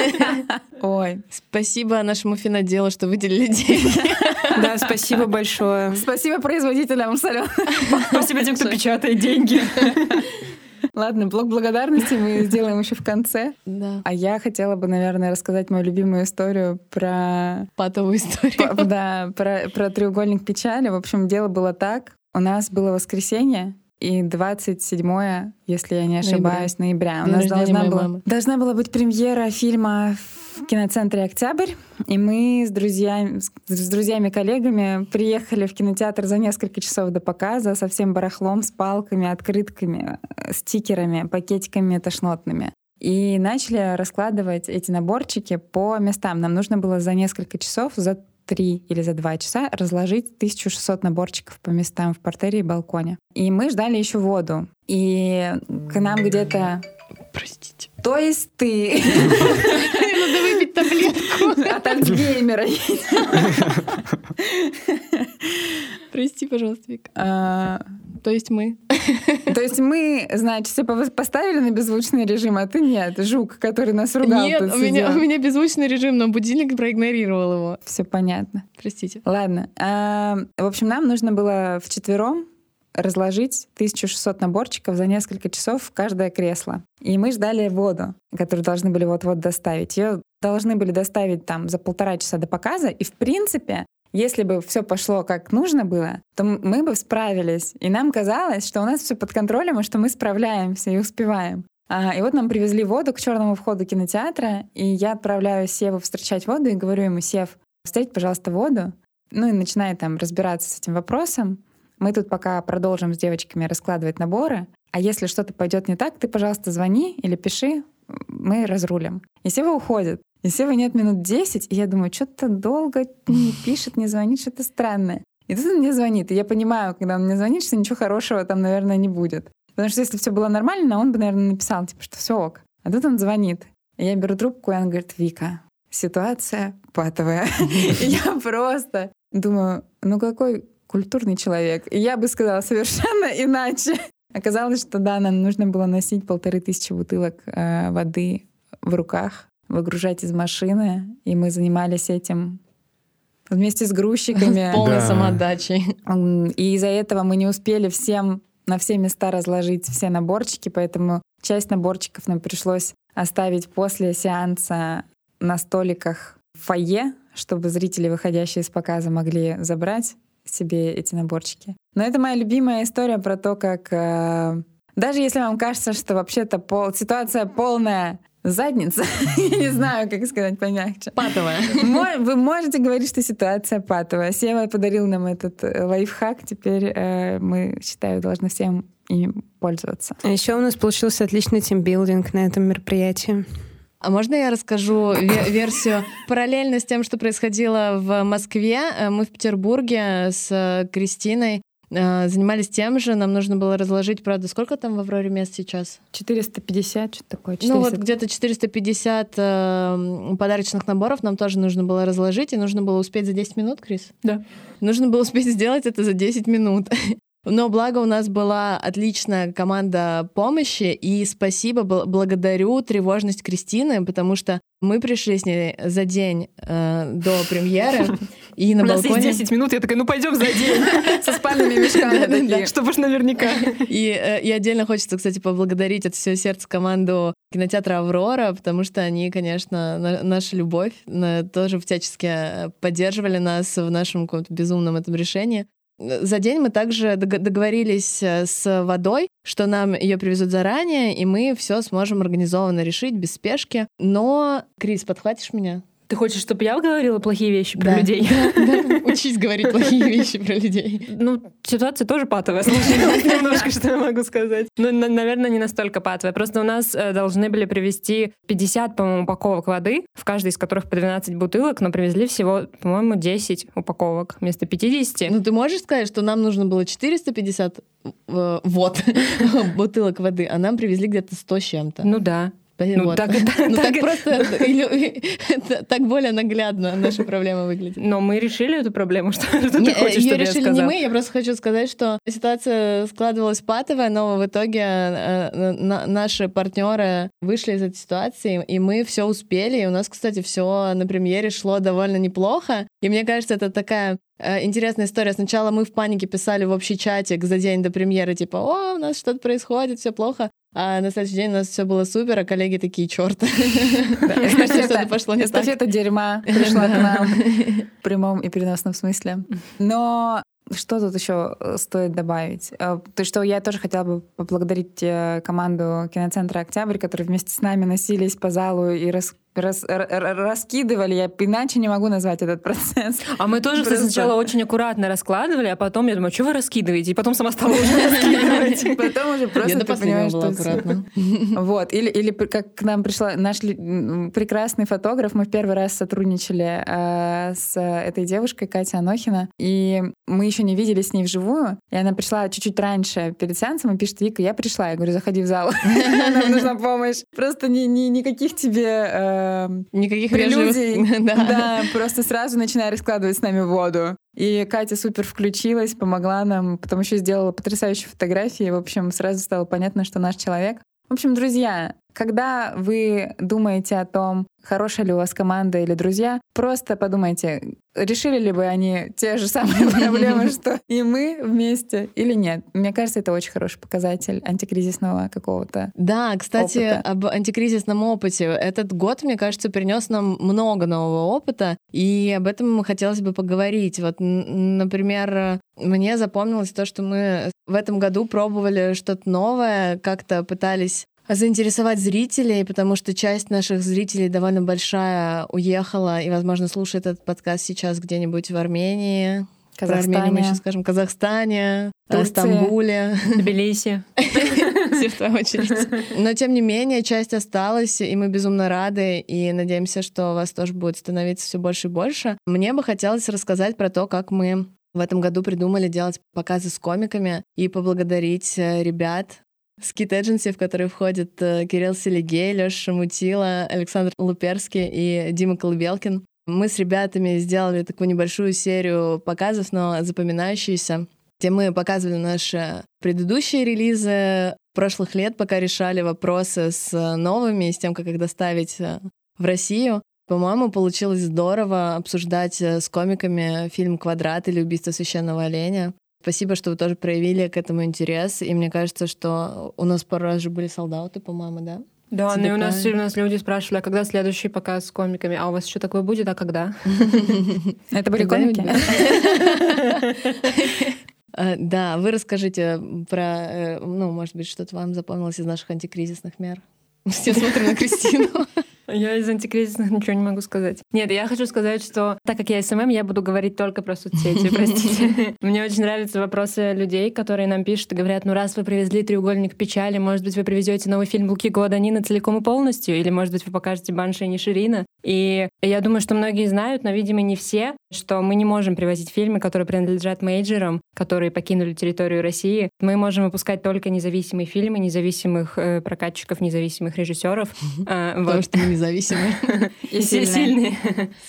<laughs> Ой. Спасибо нашему финоделу, что выделили деньги. <laughs> Да, спасибо большое. Спасибо производителям соленых. Спасибо тем, кто печатает деньги. Ладно, блок благодарности мы <laughs> сделаем еще в конце. Да. А я хотела бы, наверное, рассказать мою любимую историю про Патовую историю. П- Да, про, про треугольник печали. В общем, дело было так. У нас было воскресенье, и 27 если я не ошибаюсь, ноября. У День нас должна была, мамы. должна была быть премьера фильма в киноцентре «Октябрь», и мы с друзьями, с друзьями-коллегами приехали в кинотеатр за несколько часов до показа со всем барахлом, с палками, открытками, э, стикерами, пакетиками тошнотными. И начали раскладывать эти наборчики по местам. Нам нужно было за несколько часов, за три или за два часа разложить 1600 наборчиков по местам в портере и балконе. И мы ждали еще воду. И к нам где-то... Простите. То есть ты... Надо выпить таблетку. <laughs> От альцгеймера. Прости, пожалуйста, Вика. А, То есть мы. То есть мы, значит, все поставили на беззвучный режим, а ты нет. Жук, который нас ругал Нет, у меня, у меня беззвучный режим, но будильник проигнорировал его. Все понятно. Простите. Ладно. А, В общем, нам нужно было вчетвером разложить 1600 наборчиков за несколько часов в каждое кресло. И мы ждали воду, которую должны были вот-вот доставить. Ее должны были доставить там за полтора часа до показа. И в принципе, если бы все пошло как нужно было, то мы бы справились. И нам казалось, что у нас все под контролем, и что мы справляемся и успеваем. А, и вот нам привезли воду к черному входу кинотеатра, и я отправляю Севу встречать воду и говорю ему, Сев, встреть, пожалуйста, воду. Ну и начинаю там разбираться с этим вопросом. Мы тут пока продолжим с девочками раскладывать наборы. А если что-то пойдет не так, ты, пожалуйста, звони или пиши, мы разрулим. И Сева уходит. И Сева нет минут 10, и я думаю, что-то долго не <laughs> пишет, не звонит, что-то странное. И тут он мне звонит, и я понимаю, когда он мне звонит, что ничего хорошего там, наверное, не будет. Потому что если все было нормально, он бы, наверное, написал, типа, что все ок. А тут он звонит. И я беру трубку, и он говорит, Вика, ситуация патовая. <laughs> Я просто думаю, ну какой культурный человек. И я бы сказала совершенно <laughs> иначе. Оказалось, что да, нам нужно было носить полторы тысячи бутылок э, воды в руках, выгружать из машины, и мы занимались этим вместе с грузчиками. С <laughs> полной Да. самоотдачей. И из-за этого мы не успели всем на все места разложить все наборчики, поэтому часть наборчиков нам пришлось оставить после сеанса на столиках в фойе, чтобы зрители, выходящие из показа, могли забрать себе эти наборчики. Но это моя любимая история про то, как э, даже если вам кажется, что вообще-то пол, ситуация полная задница, <laughs> я не знаю, как сказать помягче, Патовая. Вы можете говорить, что ситуация патовая. Сева подарил нам этот э, лайфхак. Теперь э, мы, считаю, должны всем им пользоваться. А еще у нас получился отличный тимбилдинг на этом мероприятии. А можно я расскажу ве- версию параллельно с тем, что происходило в Москве? э, Мы в Петербурге с э, Кристиной э, занимались тем же. Нам нужно было разложить, правда, сколько там в Авроре мест сейчас? 450, что такое? 400. Ну вот где-то 450 э, подарочных наборов нам тоже нужно было разложить, и нужно было успеть за 10 минут, Крис? Да. Нужно было успеть сделать это за 10 минут. <laughs> Но благо у нас была отличная команда помощи, и спасибо, бл- благодарю тревожность Кристины, потому что мы пришли с ней за день э, до премьеры, и на У нас есть балконе... 10 минут, я такая, ну пойдем за день. <laughs> Со спальными мешками. Чтобы уж наверняка. И, э, и отдельно хочется, кстати, поблагодарить от всего сердца команду кинотеатра «Аврора», потому что они, конечно, на- наша любовь, тоже всячески э, поддерживали нас в нашем каком-то безумном этом решении. Э, За день мы также дог- договорились э, с водой, что нам ее привезут заранее, и мы все сможем организованно решить без спешки. Но, Крис, подхватишь меня? Ты хочешь, чтобы я говорила плохие вещи про Да. людей? <laughs> Учись говорить плохие вещи про людей. Ну, ситуация тоже патовая сложилась <laughs> немножко, что я могу сказать. Ну, на- наверное, не настолько патовая. Просто у нас э, должны были привезти 50, по-моему, упаковок воды, в каждой из которых по 12 бутылок, но привезли всего, по-моему, 10 упаковок вместо 50. Ну, ты можешь сказать, что нам нужно было 450 э, вот <laughs> бутылок воды, а нам привезли где-то 100 с чем-то. Ну да. Ну, Вот. <laughs> так- Ну, так так- просто <laughs> так более наглядно наша проблема выглядит. Но мы решили эту проблему, <laughs> что, что Не, ты хочешь, ее чтобы я решили не мы, я просто хочу сказать, что ситуация складывалась патовая, но в итоге э, на- наши партнеры вышли из этой ситуации, и мы все успели. И у нас, кстати, все на премьере шло довольно неплохо. И мне кажется, это такая э, интересная история. Сначала мы в панике писали в общий чатик за день до премьеры, типа, о, у нас что-то происходит, все плохо. А на следующий день у нас все было супер, а коллеги такие, черт. <laughs> Что-то пошло не так. Эстафета дерьма <laughs> пришла к нам в прямом и переносном смысле. Но что тут еще стоит добавить? Э, То, что я тоже хотела бы поблагодарить э, команду киноцентра «Октябрь», которые вместе с нами носились по залу и рас- рас, раскидывали, я иначе не могу назвать этот <laughs> процесс. А мы тоже, кстати, сначала очень аккуратно раскладывали, а потом я думаю, что вы раскидываете? И потом сама стала уже <laughs> раскидывать. Потом уже просто ты понимаешь, что аккуратно. <laughs> Вот. Или, или как к нам пришла наш прекрасный фотограф, мы в первый раз сотрудничали э, с этой девушкой, Катя Анохина, и мы еще не виделись с ней вживую, и она пришла чуть-чуть раньше перед сеансом и пишет, Вика, я пришла. Я говорю, заходи в зал, нам нужна помощь. Просто ни, ни, никаких тебе э, никаких прелюдий. <laughs> Да, просто сразу начинай раскладывать с нами воду. И Катя супер включилась, помогла нам, потом еще сделала потрясающие фотографии. В общем, сразу стало понятно, что наш человек. В общем, друзья, когда вы думаете о том, хорошая ли у вас команда или друзья, просто подумайте, решили ли бы они те же самые <laughs> проблемы, что и мы вместе или нет. Мне кажется, это очень хороший показатель антикризисного какого-то Да, кстати, опыта. об антикризисном опыте. Этот год, мне кажется, принес нам много нового опыта, и об этом хотелось бы поговорить. Вот, например, мне запомнилось то, что мы в этом году пробовали что-то новое, как-то пытались заинтересовать зрителей, потому что часть наших зрителей довольно большая уехала и, возможно, слушает этот подкаст сейчас где-нибудь в Армении. Казахстане. Про Армению мы еще скажем. Казахстане, Турции. Стамбуле. Тбилиси. <laughs> Все в твою очередь. Но, тем не менее, часть осталась, и мы безумно рады, и надеемся, что вас тоже будет становиться все больше и больше. Мне бы хотелось рассказать про то, как мы в этом году придумали делать показы с комиками и поблагодарить э, ребят, Скит Эдженси, в который входят э, Кирилл Селигей, Леша Шамутила, Александр Луперский и Дима Колыбелкин. Мы с ребятами сделали такую небольшую серию показов, но запоминающиеся, где мы показывали наши предыдущие релизы прошлых лет, пока решали вопросы с новыми, с тем, как их доставить э, в Россию. По-моему, получилось здорово обсуждать э, с комиками фильм «Квадрат» или «Убийство священного оленя». Спасибо, что вы тоже проявили к этому интерес. И мне кажется, что у нас пару раз же были sold out ы, по-моему, да? Да, ну и у нас, у нас люди спрашивали, а когда следующий показ с комиками? А у вас еще такое будет, а когда? <laughs> Это были комики? А, <laughs> да, вы расскажите про, э, ну, может быть, что-то вам запомнилось из наших антикризисных мер. <laughs> Все смотрим на Кристину. Я из антикризисных ничего не могу сказать. Нет, я хочу сказать, что так как я SMM, я буду говорить только про соцсети, <laughs> простите. Мне очень нравятся вопросы людей, которые нам пишут и говорят, ну раз вы привезли «Треугольник печали», может быть, вы привезете новый фильм Луки Гуаданьино целиком и полностью, или, может быть, вы покажете Банши Инишерина. И я думаю, что многие знают, но, видимо, не все, что мы не можем привозить фильмы, которые принадлежат мейджерам, которые покинули территорию России. Мы можем выпускать только независимые фильмы, независимых э, прокатчиков, независимых режиссеров. А, Потому что мы независимые. <laughs> И сильные.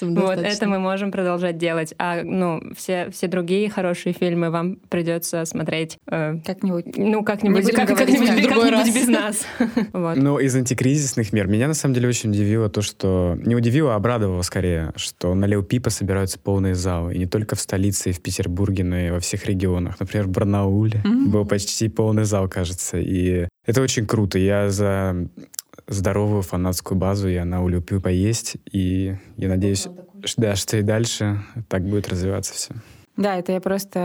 Вот, это мы можем продолжать делать. А, ну, все, все другие хорошие фильмы вам придется смотреть... Э, как-нибудь. Ну, как-нибудь как-нибудь без нас. <laughs> Ну, из антикризисных мер меня, на самом деле, очень удивило то, что... Не удивило, а обрадовало скорее, что на Лео Пипа собираются полные залы. И не только в столице и в Петербурге, но и во всех регионах. Например, в Барнауле был почти полный зал, кажется. И это очень круто. Я за здоровую фанатскую базу, и она улюблю поесть. И я надеюсь, что, да, что и дальше так будет развиваться все. Да, это я просто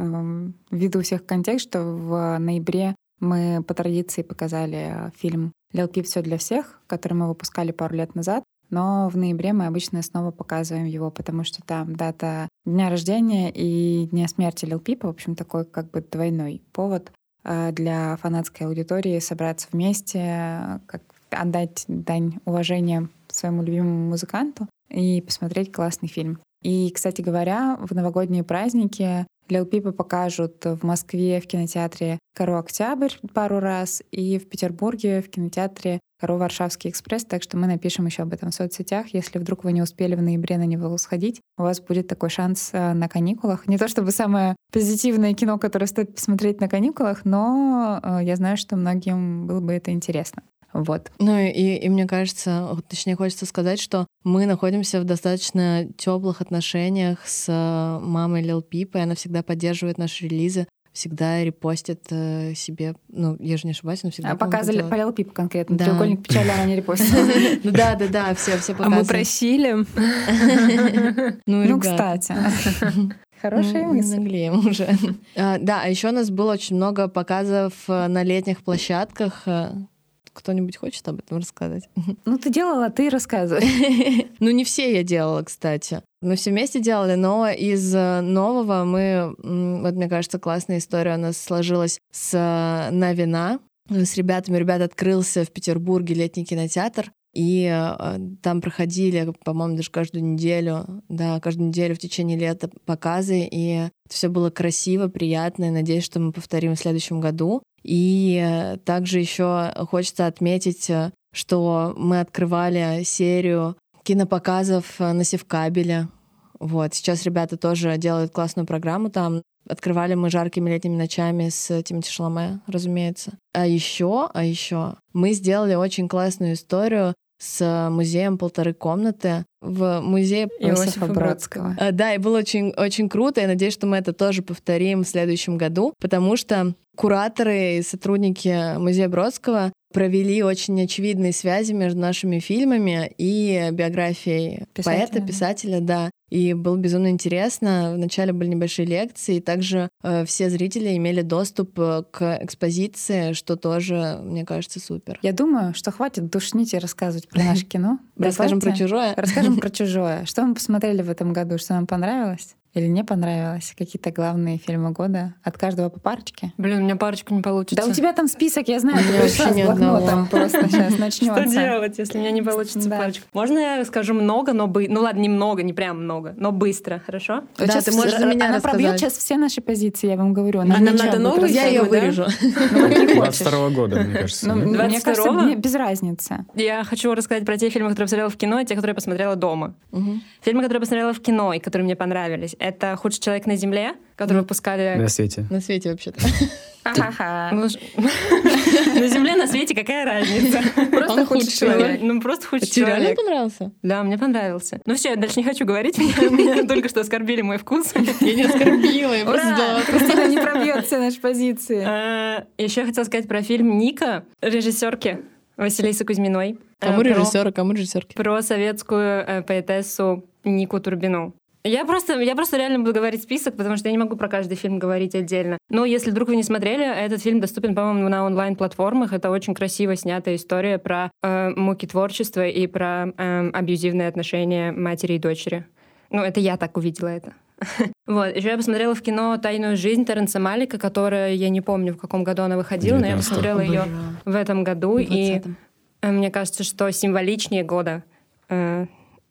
э, введу всех контекст, что в ноябре мы по традиции показали фильм «Лил Пип. Все для всех», который мы выпускали пару лет назад. Но в ноябре мы обычно снова показываем его, потому что там дата дня рождения и дня смерти Лил Пипа, в общем, такой как бы двойной повод э, для фанатской аудитории собраться вместе, как отдать дань уважения своему любимому музыканту и посмотреть классный фильм. И, кстати говоря, в новогодние праздники Лил Пипа покажут в Москве в кинотеатре «Каро Октябрь» пару раз и в Петербурге в кинотеатре «Каро Варшавский экспресс», так что мы напишем еще об этом в соцсетях. Если вдруг вы не успели в ноябре на него сходить, у вас будет такой шанс э, на каникулах. Не то чтобы самое позитивное кино, которое стоит посмотреть на каникулах, но э, я знаю, что многим было бы это интересно. Вот. Ну и, и мне кажется, точнее хочется сказать, что мы находимся в достаточно теплых отношениях с э, мамой Лил Пип, и она всегда поддерживает наши релизы всегда репостит э, себе, ну, я же не ошибаюсь, но всегда... А показывали по Лил Пип конкретно, да. треугольник печали она не репостила. <laughs> Ну да, да, да, все, все показывают. А мы просили. <laughs> Ну, ну кстати. <laughs> Хорошая мысль. Наглеем уже. а, да, а еще у нас было очень много показов э, на летних площадках, кто-нибудь хочет об этом рассказать? <laughs> Ну, ты делала, ты рассказывай. <laughs> Ну, не все я делала, кстати. Мы все вместе делали, но из э, нового мы... Вот, мне кажется, классная история у нас сложилась с э, Навина, с ребятами. Ребят открылся в Петербурге летний кинотеатр, и э, там проходили, по-моему, даже каждую неделю, да, каждую неделю в течение лета показы, и все было красиво, приятно, и надеюсь, что мы повторим в следующем году. И э, также еще хочется отметить, э, что мы открывали серию кинопоказов э, на Севкабеле. Вот. Сейчас ребята тоже делают классную программу там. Открывали мы жаркими летними ночами с Тимати Шаломе, разумеется. А еще, а еще мы сделали очень классную историю с музеем полторы комнаты в музее Иосифа Бродского. А, да, и было очень, очень круто. Я надеюсь, что мы это тоже повторим в следующем году, потому что кураторы и сотрудники музея Бродского провели очень очевидные связи между нашими фильмами и биографией писателя. поэта, писателя, да. И было безумно интересно. Вначале были небольшие лекции, и также э, все зрители имели доступ э, к экспозиции, что тоже, мне кажется, супер. Я думаю, что хватит душнить и рассказывать про наше <laughs> кино. Расскажем про чужое. Расскажем про <laughs> чужое. Что мы посмотрели в этом году, что нам понравилось? Или не понравилось? Какие-то главные фильмы года? От каждого по парочке? Блин, у меня парочку не получится. Да у тебя там список, я знаю, ты вообще не блокнотом просто <laughs> сейчас начнется. Что делать, если у меня не получится да. парочку? Можно я скажу много, но бы... Ну ладно, немного, не прям много, но быстро, хорошо? Да, ты можешь за меня Она пробьет сейчас все наши позиции, я вам говорю. Она нам надо новую Я ее вырежу. 22 ну, <laughs> года, мне кажется. Ну, мне кажется, мне без разницы. Я хочу рассказать про те фильмы, которые я посмотрела в кино, и те, которые я посмотрела дома. Фильмы, которые я посмотрела в кино, и которые мне понравились, это «Худший человек на Земле, который выпускали... На свете. На свете вообще-то. Ну, <laughs> на Земле, на свете, какая разница? Просто худший человек. Ну, просто худший человек. Тебе понравился? Да, мне понравился. Ну все, я дальше не хочу говорить. <laughs> Меня только что оскорбили мой вкус. Я не оскорбила, я просто Кристина не пробьет все наши позиции. А, Еще я хотела сказать про фильм Ника, режиссерки Василисы Кузьминой. Кому режиссера, кому режиссерки? Про советскую э, поэтессу Нику Турбину. Я просто, я просто реально буду говорить список, потому что я не могу про каждый фильм говорить отдельно. Но если вдруг вы не смотрели, этот фильм доступен, по-моему, на онлайн-платформах. Это очень красиво снятая история про э, муки творчества и про э, абьюзивные отношения матери и дочери. Ну, это я так увидела это. <laughs> Вот. Еще я посмотрела в кино «Тайную жизнь» Терренса Малика, которая, я не помню, в каком году она выходила, но я посмотрела ее в этом году. И э, мне кажется, что символичнее года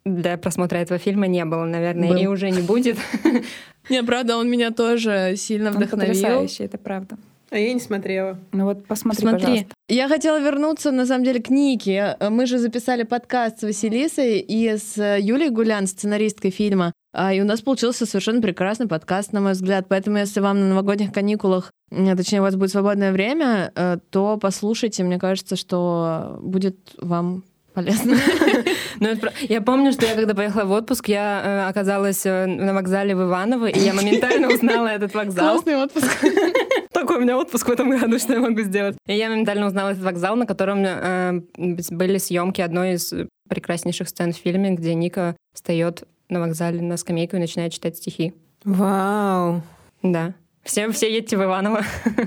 э, для просмотра этого фильма не было, наверное, Был. и уже не будет. <laughs> Не, правда, он меня тоже сильно вдохновил. это правда. А я не смотрела. Ну вот посмотри, Смотри. пожалуйста. Я хотела вернуться, на самом деле, к Нике. Мы же записали подкаст с Василисой и с Юлией Гулян, сценаристкой фильма. А, и у нас получился совершенно прекрасный подкаст, на мой взгляд. Поэтому, если вам на новогодних каникулах, точнее, у вас будет свободное время, э, то послушайте. Мне кажется, что будет вам полезно. <laughs> Ну, я помню, что я когда поехала в отпуск, я э, оказалась э, на вокзале в Иваново, и я моментально узнала этот вокзал. Классный отпуск. <laughs> Такой у меня отпуск в этом году, что я могу сделать. И я моментально узнала этот вокзал, на котором э, были съемки одной из прекраснейших сцен в фильме, где Ника встает на вокзале на скамейку и начинает читать стихи. Вау! Да. Все, все едьте в Иваново.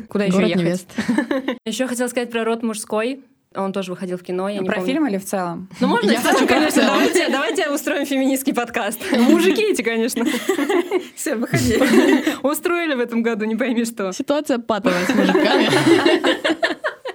Куда еще ехать? <laughs> Еще хотела сказать про род мужской. Он тоже выходил в кино. Я про помню. фильм или в целом? Ну, можно я хочу, конечно. Давайте, давайте устроим феминистский подкаст. <laughs> Мужики эти, конечно. <laughs> Все, выходи. <laughs> Устроили в этом году, не пойми что. Ситуация патовая с мужиками.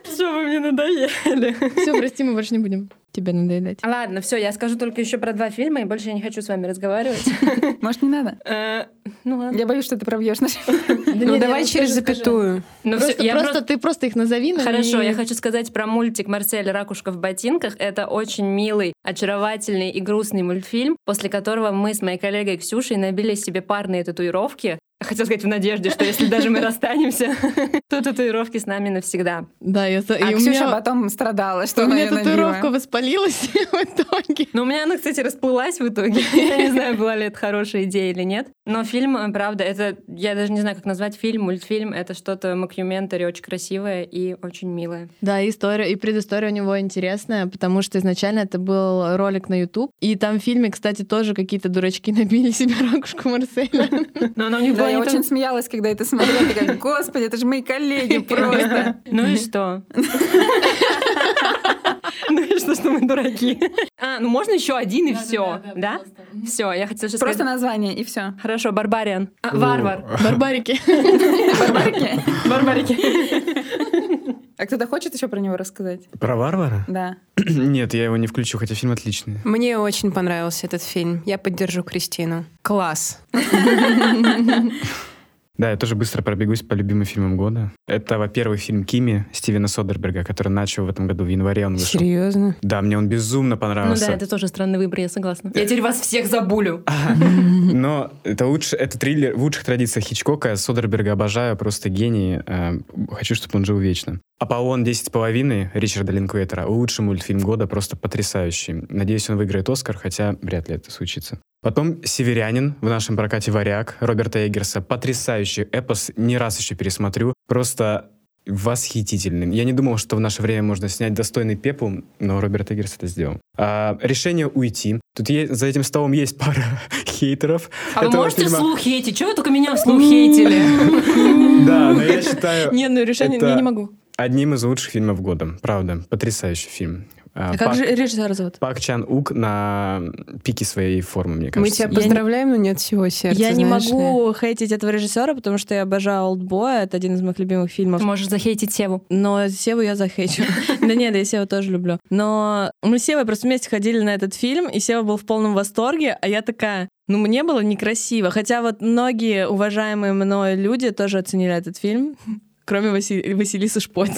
Все, вы мне надоели. Все, прости, мы больше не будем тебе надоедать. Ладно, все, я скажу только еще про два фильма, и больше я не хочу с вами разговаривать. <laughs> Может, не надо? Э, ну ладно. Я боюсь, что ты пробьешь наш. <laughs> Ну давай через запятую. Ну просто ты просто их назови. Хорошо, я хочу сказать про мультик «Марсель. Ракушка в ботинках». Это очень милый, очаровательный и грустный мультфильм, после которого мы с моей коллегой Ксюшей набили себе парные татуировки Хотела сказать в надежде, что если даже мы <laughs> расстанемся, <laughs> то татуировки с нами навсегда. Да, я... А и Ксюша меня... потом страдала, что у меня татуировка воспалилась <laughs> в итоге. Но у меня она, кстати, расплылась в итоге. Я не знаю, была ли это хорошая идея или нет. Но фильм, э, правда, это... Я даже не знаю, как назвать фильм, мультфильм. Это что-то макюментари очень красивое и очень милое. Да, история, и предыстория у него интересная, потому что изначально это был ролик на YouTube. И там в фильме, кстати, тоже какие-то дурачки набили себе ракушку Марселя. Но она у них была я очень смеялась, когда это смотрела. Такая, господи, это же мои коллеги <laughs> просто. Ну и что? <laughs> что, что мы дураки. А, ну можно еще один и все, да? Все, я хотела сейчас Просто название, и все. Хорошо, Барбариан. А, Варвар. <laughs> Барбарики. Барбарики. Барбарики. А кто-то хочет еще про него рассказать? Про варвара? <clears throat> Да. Нет, я его не включу, хотя фильм отличный. Мне очень понравился этот фильм. Я поддержу Кристину. Класс. <laughs> Да, я тоже быстро пробегусь по любимым фильмам года. Это, во-первых, фильм «Кими» Стивена Содерберга, который начал в этом году, в январе он вышел. Серьезно? Да, мне он безумно Ну понравился. да, это тоже странный выбор, я согласна. Я теперь вас всех забулю. <laughs> Но это лучше, это триллер в лучших традициях Хичкока. Содерберга обожаю, просто гений. Э, Хочу, чтобы он жил вечно. «Аполлон 10 с половиной» Ричарда Линквейтера. Лучший мультфильм года, просто потрясающий. Надеюсь, он выиграет «Оскар», хотя вряд ли это случится. Потом «Северянин» в нашем прокате «Варяг» Роберта Эггерса. Потрясающий эпос, не раз еще пересмотрю. Просто восхитительный. Я не думал, что в наше время можно снять достойный пеплум, но Роберт Эггерс это сделал. А, решение уйти. Тут есть, за этим столом есть пара <laughs> хейтеров. А вы можете фильма. вслух хейтить? Чего вы только меня вслух хейтили? <laughs> Да, но я считаю Не, ну решение я не могу. одним из лучших фильмов года. Правда, потрясающий фильм. А, А как Пак- же режиссера зовут? Пак Чан Ук на пике своей формы, мне Мы кажется. тебя Я поздравляем, но не от всего сердца. Я не знаешь ли. могу хейтить этого режиссера, потому что я обожаю «Олдбоя», это один из моих любимых фильмов. Ты можешь захейтить Севу. Но Севу я захейчу. <laughs> Да нет, я Севу тоже люблю. Но мы с Севой просто вместе ходили на этот фильм, и Сева был в полном восторге, а я такая, ну мне было некрасиво. Хотя вот многие уважаемые мной люди тоже оценили этот фильм, <laughs> кроме Васи- Василисы Шпот.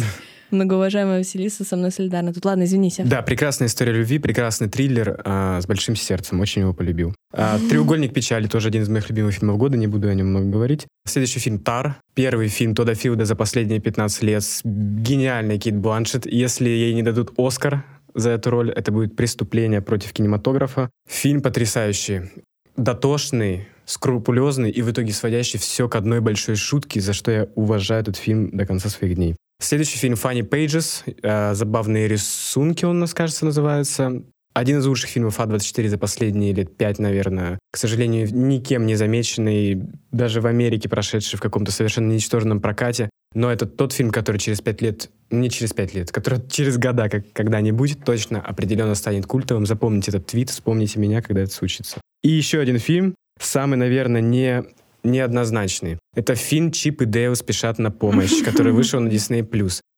Многоуважаемая Василиса со мной солидарна. Тут ладно, извини, Сев. Да, прекрасная история любви, прекрасный триллер а, с большим сердцем. Очень его полюбил. А, «Треугольник печали» тоже один из моих любимых фильмов года, не буду о нем много говорить. Следующий фильм «Тар». Первый фильм Тодда Филда за последние 15 лет с гениальной Кейт Бланшет. Если ей не дадут «Оскар», за эту роль, это будет преступление против кинематографа. Фильм потрясающий, дотошный, скрупулезный и в итоге сводящий все к одной большой шутке, за что я уважаю этот фильм до конца своих дней. Следующий фильм Funny Pages, э, забавные рисунки, он, нас кажется, называется. Один из лучших фильмов А24 за последние лет пять, наверное. К сожалению, никем не замеченный, даже в Америке прошедший в каком-то совершенно ничтожном прокате. Но это тот фильм, который через пять лет, не через пять лет, который <laughs> через года как, когда-нибудь точно определенно станет культовым. Запомните этот твит, вспомните меня, когда это случится. И еще один фильм, самый, наверное, не неоднозначный. Это фильм «Чип и Дейл спешат на помощь», <laughs> который вышел на Disney+.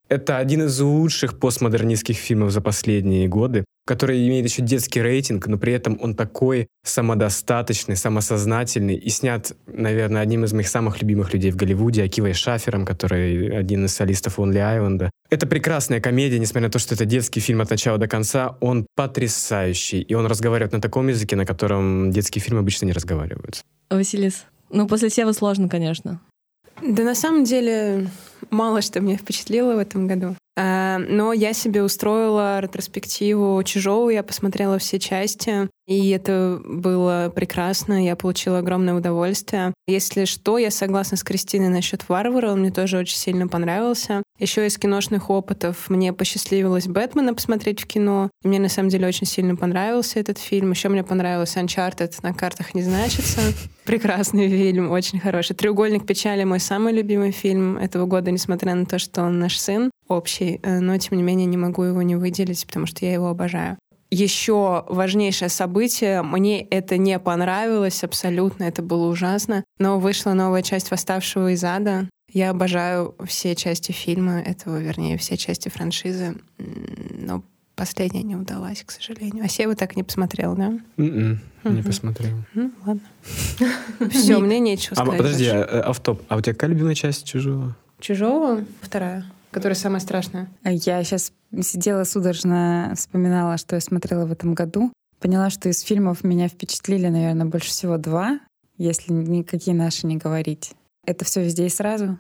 Это один из лучших постмодернистских фильмов за последние годы, который имеет еще детский рейтинг, но при этом он такой самодостаточный, самосознательный и снят, наверное, одним из моих самых любимых людей в Голливуде, Акивой Шафером, который один из солистов Lonely Island. Это прекрасная комедия, несмотря на то, что это детский фильм от начала до конца, он потрясающий, и он разговаривает на таком языке, на котором детские фильмы обычно не разговаривают. Василис. Ну, после Севы сложно, конечно. Да на самом деле мало что меня впечатлило в этом году. А, Но я себе устроила ретроспективу «Чужого», я посмотрела все части, и это было прекрасно, я получила огромное удовольствие. Если что, я согласна с Кристиной насчет «Варвара», он мне тоже очень сильно понравился. Еще из киношных опытов мне посчастливилось «Бэтмена» посмотреть в кино. И мне на самом деле очень сильно понравился этот фильм. Еще мне понравился «Uncharted» на картах не значится. <laughs> Прекрасный фильм, очень хороший. «Треугольник печали» — мой самый любимый фильм этого года, несмотря на то, что он наш сын общий, э, но тем не менее не могу его не выделить, потому что я его обожаю. Еще важнейшее событие, мне это не понравилось абсолютно, это было ужасно, но вышла новая часть «Восставшего из ада». Я обожаю все части фильма этого, вернее, все части франшизы, но последняя не удалась, к сожалению. А Сева так и не посмотрел, да? М-м, Не посмотрел. Ну, ладно. <laughs> Все, мне нечего А, сказать. подожди, больше. а, автоп. А у тебя какая любимая часть «Чужого»? Чужого? Вторая, которая самая страшная. Я сейчас сидела судорожно, вспоминала, что я смотрела в этом году. Поняла, что из фильмов меня впечатлили, наверное, больше всего два, если никакие наши не говорить. Это все везде и сразу.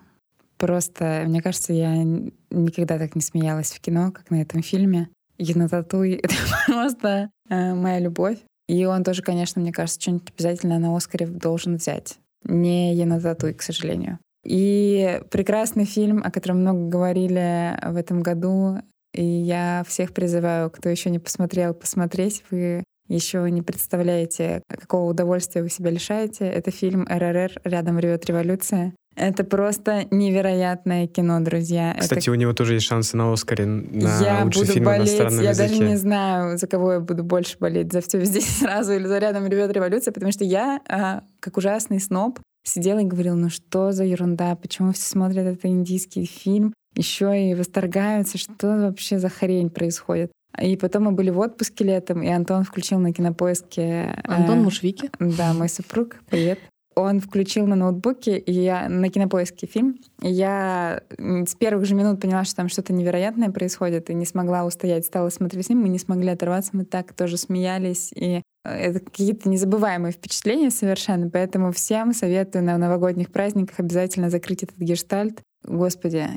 Просто, мне кажется, я никогда так не смеялась в кино, как на этом фильме. Енотатуй <laughs> — это просто э, моя любовь. И он тоже, конечно, мне кажется, что-нибудь обязательно на Оскаре должен взять. Не Енотатуй, к сожалению. И прекрасный фильм, о котором много говорили в этом году. И я всех призываю, кто еще не посмотрел, посмотреть. Вы еще не представляете, какого удовольствия вы себя лишаете. Это фильм «РРР. Рядом ревет революция». Это просто невероятное кино, друзья. Кстати, это... у него тоже есть шансы на Оскаре на я лучший буду фильм болеть, иностранном я языке. даже не знаю, за кого я буду больше болеть, за все здесь <laughs> сразу или за рядом ребят революция, потому что я, а, как ужасный сноб, сидела и говорила, ну что за ерунда, почему все смотрят этот индийский фильм, еще и восторгаются, что вообще за хрень происходит. И потом мы были в отпуске летом, и Антон включил на кинопоиске... Антон э, Мушвики. Да, мой супруг, привет. Он включил на ноутбуке, и я на кинопоиске фильм. И я с первых же минут поняла, что там что-то невероятное происходит, и не смогла устоять. Стала смотреть с ним, мы не смогли оторваться, мы так тоже смеялись. И это какие-то незабываемые впечатления совершенно. Поэтому всем советую на новогодних праздниках обязательно закрыть этот гештальт. Господи,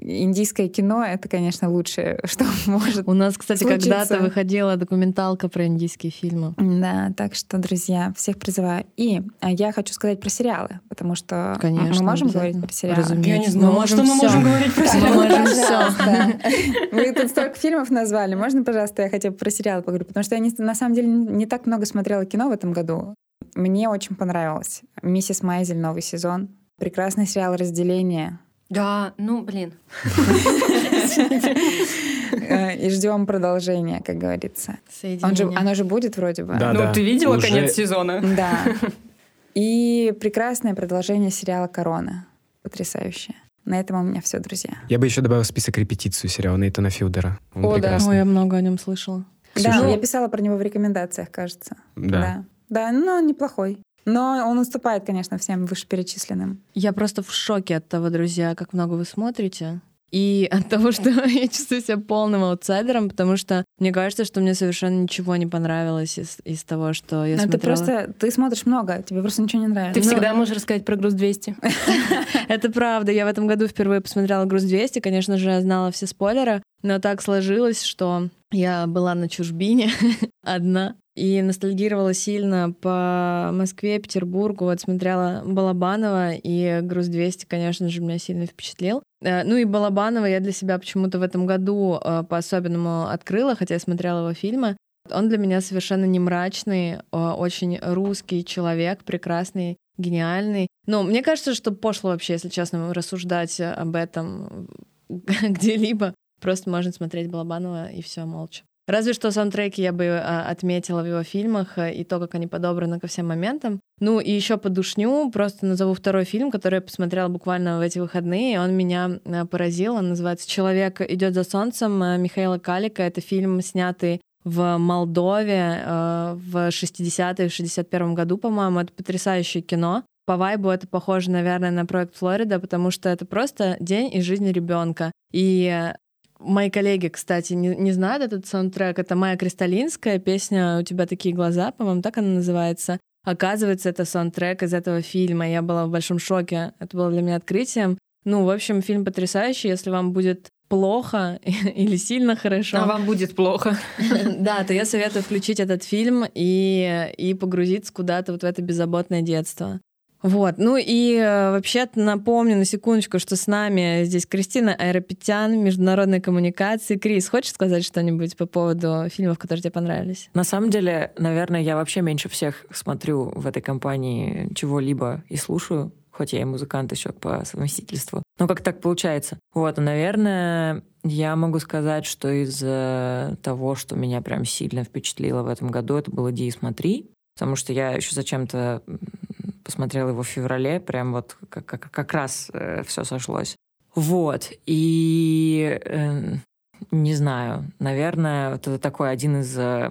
индийское кино — это, конечно, лучшее, <laughs> что <laughs> может У нас, кстати, случиться. когда-то выходила документалка про индийские фильмы. Да, так что, друзья, всех призываю. И а, я хочу сказать про сериалы, потому что Конечно, мы можем говорить про сериалы. Разумеется. Я не знаю, Мы а что можем мы можем говорить про Так, Мы сериалы? можем. <laughs> Вы тут столько фильмов назвали. Можно, пожалуйста, я хотя бы про сериалы поговорю? Потому что я не- на самом деле не так много смотрела кино в этом году. Мне очень понравилось. «Миссис Майзель» новый сезон. Прекрасный сериал «Разделение». Да, ну, блин. Э, И ждем продолжения, как говорится. Он же, оно же будет вроде бы. Да, ну, да. ты видела Уже- конец сезона? Да. <laughs> И прекрасное продолжение сериала «Корона». Потрясающее. На этом у меня все, друзья. Я бы еще добавил в список репетицию сериала Нейтана Филдера. Он О, да. Ой, я много о нем слышала. Да, Ксюша? я писала про него в рекомендациях, кажется. Да. Да, да ну, он неплохой. Но он уступает, конечно, всем вышеперечисленным. Я просто в шоке от того, друзья, как много вы смотрите. И от того, <laughs> что я чувствую себя полным аутсайдером, потому что мне кажется, что мне совершенно ничего не понравилось из, из того, что я Но смотрела. ты просто, ты смотришь много, тебе просто ничего не нравится. Ты всегда можешь рассказать про груз 200. <laughs> <laughs> Это правда. Я в этом году впервые посмотрела «Груз 200». Конечно же, я знала все спойлеры, но так сложилось, что я была на чужбине одна и ностальгировала сильно по Москве, Петербургу. Вот смотрела Балабанова, и «Груз 200», конечно же, меня сильно впечатлил. Э, Ну и Балабанова я для себя почему-то в этом году э, по-особенному открыла, хотя я смотрела его фильмы. Он для меня совершенно не мрачный, э, очень русский человек, прекрасный, гениальный. Но мне кажется, что пошло вообще, если честно, рассуждать об этом <laughs> где-либо. Просто можно смотреть Балабанова и все молча. Разве что саундтреки я бы а, отметила в его фильмах э, и то, как они подобраны ко всем моментам. Ну и еще подушню, просто назову второй фильм, который я посмотрела буквально в эти выходные, он меня э, поразил. Он называется «Человек идет за солнцем» э, Михаила Калика. Это фильм, снятый в Молдове э, в 60-е, в 61 году, по-моему. Это потрясающее кино. По вайбу это похоже, наверное, на проект Флорида, потому что это просто день из жизни ребенка. И э, Мои коллеги, кстати, не, не знают этот саундтрек. Это Майя Кристалинская, песня «У тебя такие глаза», по-моему, так она называется. Оказывается, это саундтрек из этого фильма. Я была в большом шоке. Это было для меня открытием. Ну, в общем, фильм потрясающий. Если вам будет плохо <laughs> или сильно хорошо, А вам будет плохо. <laughs> да, то я советую включить этот фильм и, и погрузиться куда-то вот в это беззаботное детство. Вот, ну и э, вообще напомню на секундочку, что с нами здесь Кристина Аэропетян, международные коммуникации. Крис, хочешь сказать что-нибудь по поводу фильмов, которые тебе понравились? На самом деле, наверное, я вообще меньше всех смотрю в этой компании чего-либо и слушаю, хоть я и музыкант еще по совместительству. Но как так получается? Вот, наверное, я могу сказать, что из э, того, что меня прям сильно впечатлило в этом году, это был «Иди и смотри», потому что я еще зачем-то посмотрела его в феврале, прям вот как, как, как раз все сошлось. Вот, и э, не знаю, наверное, вот это такой один из э,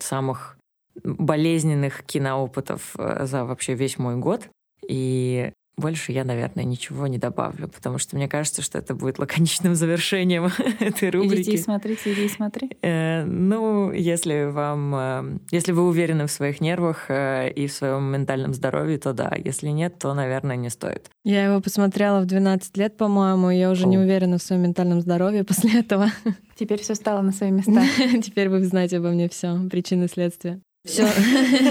самых болезненных киноопытов э, за вообще весь мой год. И больше я, наверное, ничего не добавлю, потому что мне кажется, что это будет лаконичным завершением <laughs> этой рубрики. Идите и смотрите, иди и смотри. Э, ну, если вам, э, если вы уверены в своих нервах э, и в своем ментальном здоровье, то да. Если нет, то, наверное, не стоит. Я его посмотрела в 12 лет, по-моему, и я уже не уверена в своем ментальном здоровье после этого. Теперь все стало на свои места. <laughs> Теперь вы знаете обо мне все, причины следствия. Все.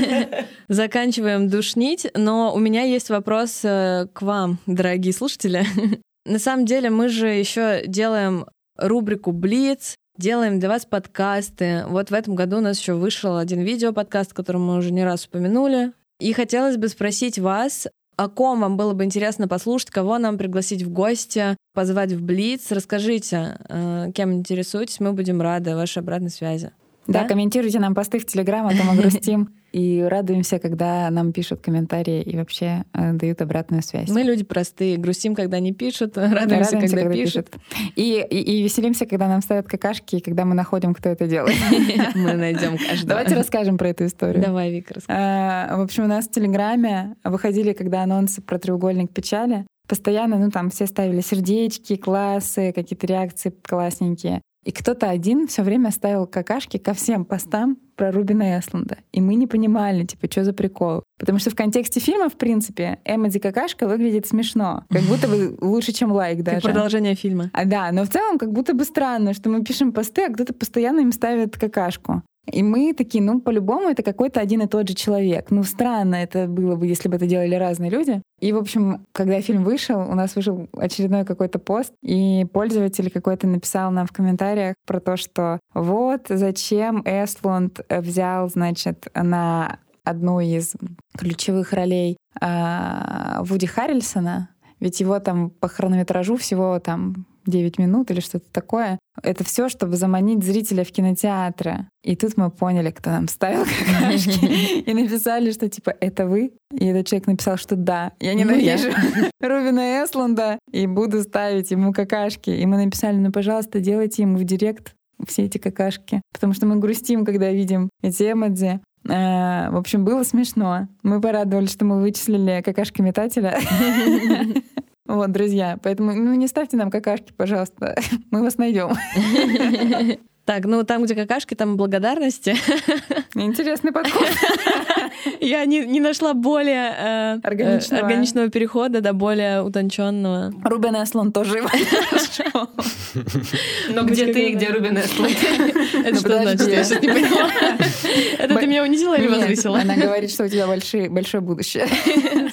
<laughs> Заканчиваем душнить, но у меня есть вопрос э, к вам, дорогие слушатели. <laughs> На самом деле мы же еще делаем рубрику Блиц, делаем для вас подкасты. Вот в этом году у нас еще вышел один видео-подкаст, который мы уже не раз упомянули. И хотелось бы спросить вас, о ком вам было бы интересно послушать, кого нам пригласить в гости, позвать в Блиц. Расскажите, э, кем интересуетесь, мы будем рады вашей обратной связи. Да, да, комментируйте нам посты в Телеграм, а то мы <laughs> грустим. И радуемся, когда нам пишут комментарии и вообще э, дают обратную связь. Мы люди простые, грустим, когда не пишут, <laughs> радуемся, радуемся когда, когда пишут. пишут. И, и, и веселимся, когда нам ставят какашки, и когда мы находим, кто это делает. <laughs> Мы найдем каждого. Давайте расскажем про эту историю. Давай, Вика, расскажи. В общем, у нас в Телеграме выходили, когда анонсы про треугольник печали, постоянно, ну там все ставили сердечки, классы, какие-то реакции классненькие. И кто-то один все время ставил какашки ко всем постам про Рубина Эсланда. И мы не понимали, типа, что за прикол. Потому что в контексте фильма, в принципе, Эмоди какашка выглядит смешно. Как будто бы лучше, чем лайк даже. Как продолжение фильма. А, да, но в целом как будто бы странно, что мы пишем посты, а кто-то постоянно им ставит какашку. И мы такие, ну, по-любому это какой-то один и тот же человек. Ну, странно это было бы, если бы это делали разные люди. И, в общем, когда фильм вышел, у нас вышел очередной какой-то пост, и пользователь какой-то написал нам в комментариях про то, что вот зачем Эстлунд взял, значит, на одну из ключевых ролей э, Вуди Харрельсона, ведь его там по хронометражу всего там 9 минут или что-то такое. Это все, чтобы заманить зрителя в кинотеатры. И тут мы поняли, кто нам ставил <laughs> какашки. <laughs> И написали, что типа это вы. И этот человек написал, что да, я ну, ненавижу <laughs> Рубина Эсланда и буду ставить ему какашки. И мы написали, ну, пожалуйста, делайте ему в директ все эти какашки. Потому что мы грустим, когда видим эти эмодзи. А, в общем, было смешно. Мы порадовались, что мы вычислили какашки метателя. Вот, друзья. Поэтому ну, не ставьте нам какашки, пожалуйста. <laughs> Мы вас найдем. <laughs> Так, ну там, где какашки, там благодарности. <laughs> Интересный подход. Я не, не нашла более э, органичного. органичного перехода до более утонченного. Рубин Эслон тоже Но где ты и где Рубин Эслон? Это что значит? Я сейчас не поняла. Это ты меня унизила или возвысила? Она говорит, что у тебя большое будущее.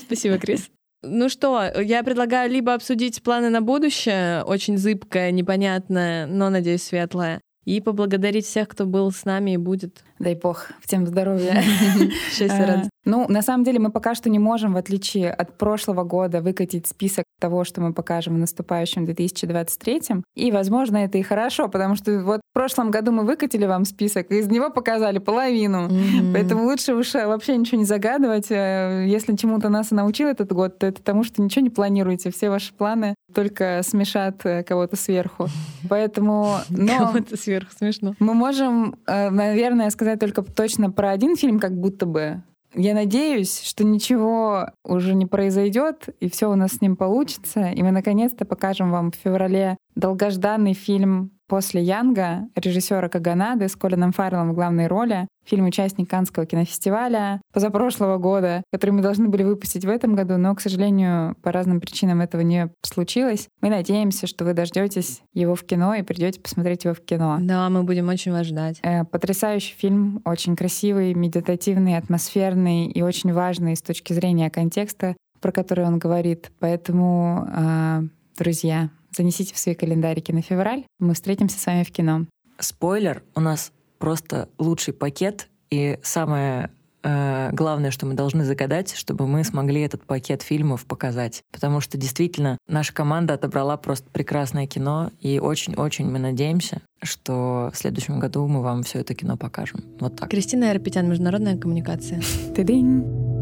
Спасибо, Крис. Ну что, я предлагаю либо обсудить планы на будущее, очень зыбкое, непонятное, но, надеюсь, светлое, и поблагодарить всех, кто был с нами и будет. Дай бог, всем здоровья. <laughs> Счастья, э, радости. Ну, на самом деле мы пока что не можем, в отличие от прошлого года, выкатить список того, что мы покажем в наступающем 2023. И, возможно, это и хорошо, потому что вот в прошлом году мы выкатили вам список, и из него показали половину. Mm-hmm. Поэтому лучше уж э, вообще ничего не загадывать. Э, если чему-то нас и научил этот год, то это тому, что ничего не планируете. Все ваши планы только смешат кого-то сверху. Поэтому... Но кого-то сверху смешно. Мы можем, наверное, сказать только точно про один фильм, как будто бы. Я надеюсь, что ничего уже не произойдет, и все у нас с ним получится, и мы наконец-то покажем вам в феврале долгожданный фильм после Янга режиссера Каганады с Колином Фарреллом в главной роли. Фильм «Участник Канского кинофестиваля» позапрошлого года, который мы должны были выпустить в этом году, но, к сожалению, по разным причинам этого не случилось. Мы надеемся, что вы дождетесь его в кино и придете посмотреть его в кино. Да, мы будем очень вас ждать. Э, потрясающий фильм, очень красивый, медитативный, атмосферный и очень важный с точки зрения контекста, про который он говорит. Поэтому, э, друзья, занесите в свои календарики на февраль. Мы встретимся с вами в кино. Спойлер, у нас просто лучший пакет, и самое э, главное, что мы должны загадать, чтобы мы смогли этот пакет фильмов показать. Потому что действительно наша команда отобрала просто прекрасное кино, и очень-очень мы надеемся, что в следующем году мы вам все это кино покажем. Вот так. Кристина Эрпетян, международная коммуникация. Ты-дынь.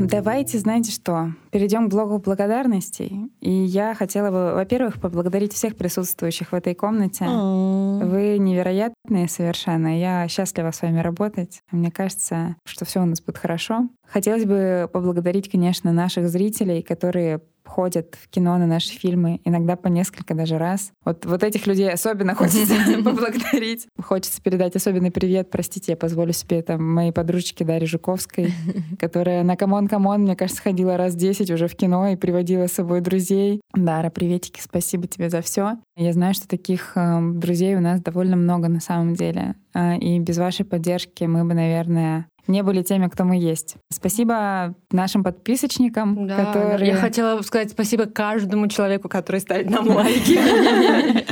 Давайте, знаете что, перейдем к блоку благодарностей. И я хотела бы, во-первых, поблагодарить всех присутствующих в этой комнате. Вы невероятные совершенно. Я счастлива с вами работать. Мне кажется, что все у нас будет хорошо. Хотелось бы поблагодарить, конечно, наших зрителей, которые ходят в кино на наши фильмы, иногда по несколько даже раз. Вот, вот этих людей особенно <laughs> хочется <laughs> поблагодарить. Хочется передать особенный привет, простите, я позволю себе там моей подружке Дарье Жуковской, <laughs> которая на «Камон, камон», мне кажется, ходила раз 10 уже в кино и приводила с собой друзей. Дара, приветики, спасибо тебе за все. Я знаю, что таких э, друзей у нас довольно много на самом деле. Э, и без вашей поддержки мы бы, наверное, не были теми, кто мы есть. Спасибо нашим подписочникам, Да, которые... Я хотела сказать спасибо каждому человеку, который ставит нам <laughs> лайки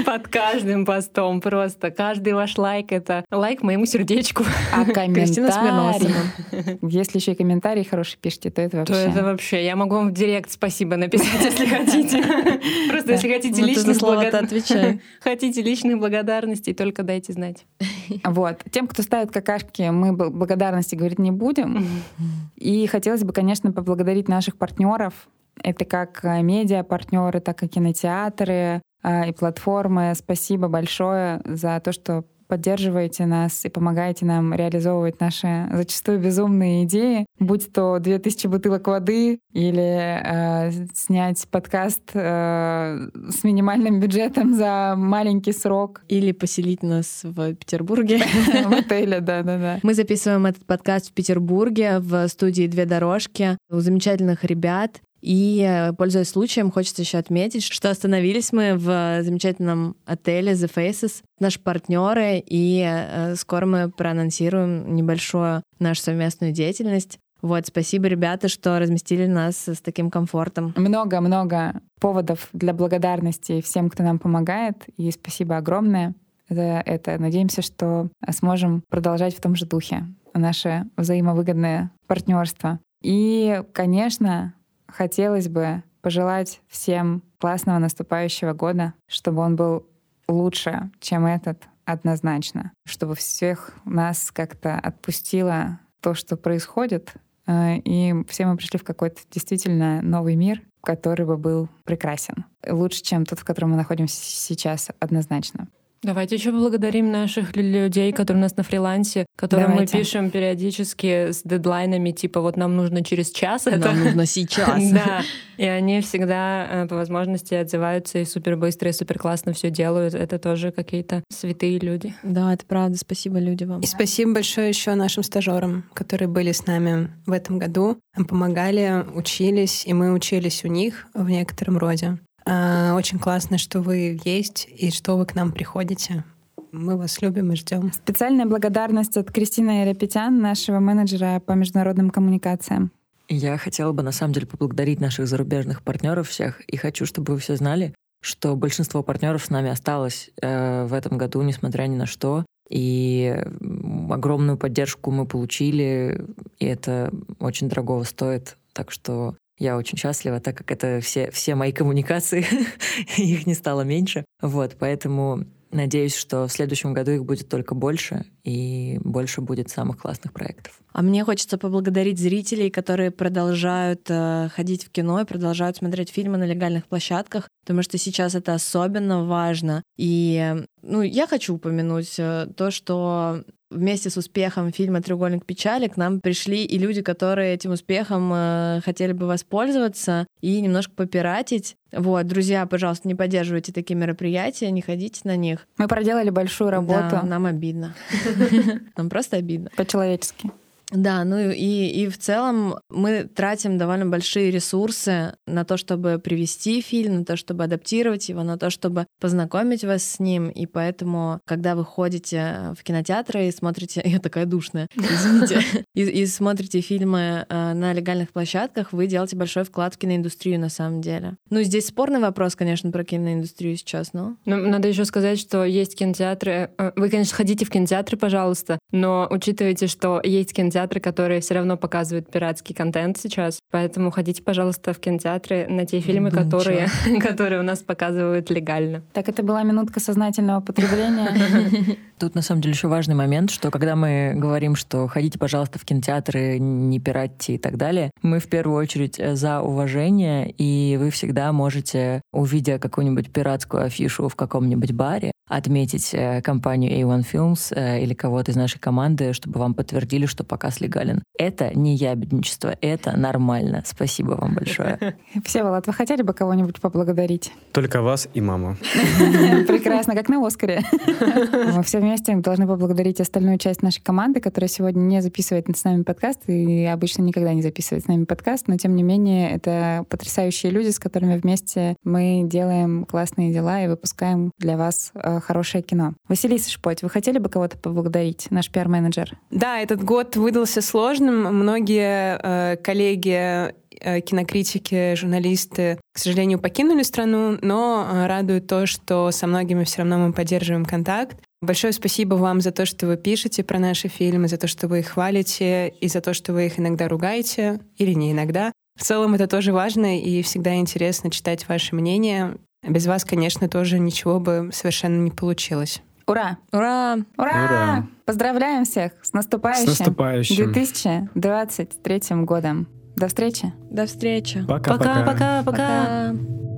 под каждым постом. Просто каждый ваш лайк — это лайк моему сердечку. А комментарии... Если еще и комментарии хорошие пишите, то это То вообще... это вообще... Я могу вам в директ спасибо написать, если хотите. Просто если хотите личных слово-то благодар- отвечай. <laughs> Хотите личных благодарностей, только дайте знать. Вот. Тем, кто ставит какашки, мы бл- благодарности говорить не будем. И хотелось бы, конечно, поблагодарить наших партнеров. Это как э, медиа-партнеры, так и кинотеатры э, и платформы. Спасибо большое за то, что поддерживаете нас и помогаете нам реализовывать наши зачастую безумные идеи, будь то 2000 бутылок воды или э, снять подкаст э, с минимальным бюджетом за маленький срок Или поселить нас в Петербурге. <laughs> в отеле, да-да-да. Мы записываем этот подкаст в Петербурге в студии «Две дорожки» у замечательных ребят. И, э, пользуясь случаем, хочется еще отметить, что остановились мы в замечательном отеле The Faces, наши партнеры, и э, скоро мы проанонсируем небольшую нашу совместную деятельность. Вот, спасибо, ребята, что разместили нас с таким комфортом. Много-много поводов для благодарности всем, кто нам помогает. И спасибо огромное за это. Надеемся, что сможем продолжать в том же духе наше взаимовыгодное партнерство. И, конечно, хотелось бы пожелать всем классного наступающего года, чтобы он был лучше, чем этот, однозначно. Чтобы всех нас как-то отпустило то, что происходит, э, и все мы пришли в какой-то действительно новый мир, который бы был прекрасен. Лучше, чем тот, в котором мы находимся сейчас, однозначно. Давайте еще поблагодарим наших лю- людей, которые у нас на фрилансе, которым Давайте. мы пишем периодически с дедлайнами, типа вот нам нужно через час это. Нам нужно <laughs> сейчас. Да, и они всегда э, по возможности отзываются и супер быстро и супер классно все делают. Это тоже какие-то святые люди. Да, это правда. Спасибо, люди, вам. И спасибо большое еще нашим стажерам, которые были с нами в этом году, нам помогали, учились, и мы учились у них в некотором роде. А, Очень классно, что вы есть и что вы к нам приходите. Мы вас любим и ждем. Специальная благодарность от Кристины Репетян, нашего менеджера по международным коммуникациям. Я хотела бы на самом деле поблагодарить наших зарубежных партнеров всех и хочу, чтобы вы все знали, что большинство партнеров с нами осталось э, в этом году, несмотря ни на что. И огромную поддержку мы получили, и это очень дорогого стоит. Так что я очень счастлива, так как это все, все мои коммуникации, <laughs> их не стало меньше. Вот, поэтому надеюсь, что в следующем году их будет только больше, и больше будет самых классных проектов. А мне хочется поблагодарить зрителей, которые продолжают э, ходить в кино и продолжают смотреть фильмы на легальных площадках, потому что сейчас это особенно важно. И ну, я хочу упомянуть э, то, что вместе с успехом фильма «Треугольник печали» к нам пришли и люди, которые этим успехом э, хотели бы воспользоваться и немножко попиратить. Вот, друзья, пожалуйста, не поддерживайте такие мероприятия, не ходите на них. Мы проделали большую работу Да, нам обидно. <laughs> Нам просто обидно. по-человечески. Да, ну и, и в целом мы тратим довольно большие ресурсы на то, чтобы привести фильм, на то, чтобы адаптировать его, на то, чтобы познакомить вас с ним. И поэтому, когда вы ходите в кинотеатры и смотрите... <laughs> Я такая душная, <laughs> извините. <laughs> И, и смотрите фильмы э, на легальных площадках, вы делаете большой вклад в киноиндустрию на самом деле. Ну, здесь спорный вопрос, конечно, про киноиндустрию сейчас, но... Но надо еще сказать, что есть кинотеатры. э, Вы, конечно, ходите в кинотеатры, пожалуйста, но учитывайте, что есть кинотеатры, которые все равно показывают пиратский контент сейчас. Поэтому ходите, пожалуйста, в кинотеатры на те фильмы, которые, <laughs> которые у нас показывают легально. Так это была минутка сознательного потребления. <laughs> Тут на самом деле еще важный момент, что когда мы говорим, что ходите, пожалуйста, в кинотеатры, не пиратьте и так далее, мы в первую очередь э, за уважение, и вы всегда можете, увидя какую-нибудь пиратскую афишу в каком-нибудь баре, отметить э, компанию A1 Films э, или кого-то из нашей команды, чтобы вам подтвердили, что показ легален. Это не ябедничество, это нормально. Спасибо вам большое. <laughs> Всеволод, вы хотели бы кого-нибудь поблагодарить? Только вас и маму. <laughs> Прекрасно, как на Оскаре. <laughs> Мы все вместе должны поблагодарить остальную часть нашей команды, которая сегодня не записывает с нами подкаст и обычно никогда не записывает с нами подкаст, но тем не менее это потрясающие люди, с которыми вместе мы делаем классные дела и выпускаем для вас э, хорошее кино. Василиса Шпоть, вы хотели бы кого-то поблагодарить, наш пиар-менеджер? Да, этот год выдался сложным. Многие э, коллеги э, кинокритики, журналисты, к сожалению, покинули страну, но э, радует то, что со многими все равно мы поддерживаем контакт. Большое спасибо вам за то, что вы пишете про наши фильмы, за то, что вы их хвалите, и за то, что вы их иногда ругаете, или не иногда. В целом это тоже важно, и всегда интересно читать ваше мнение. Без вас, конечно, тоже ничего бы совершенно не получилось. Ура! Ура! Ура! Ура! Поздравляем всех с наступающим, С наступающим. 2023 годом. До встречи! До встречи. Пока-пока. Пока-пока-пока. Пока.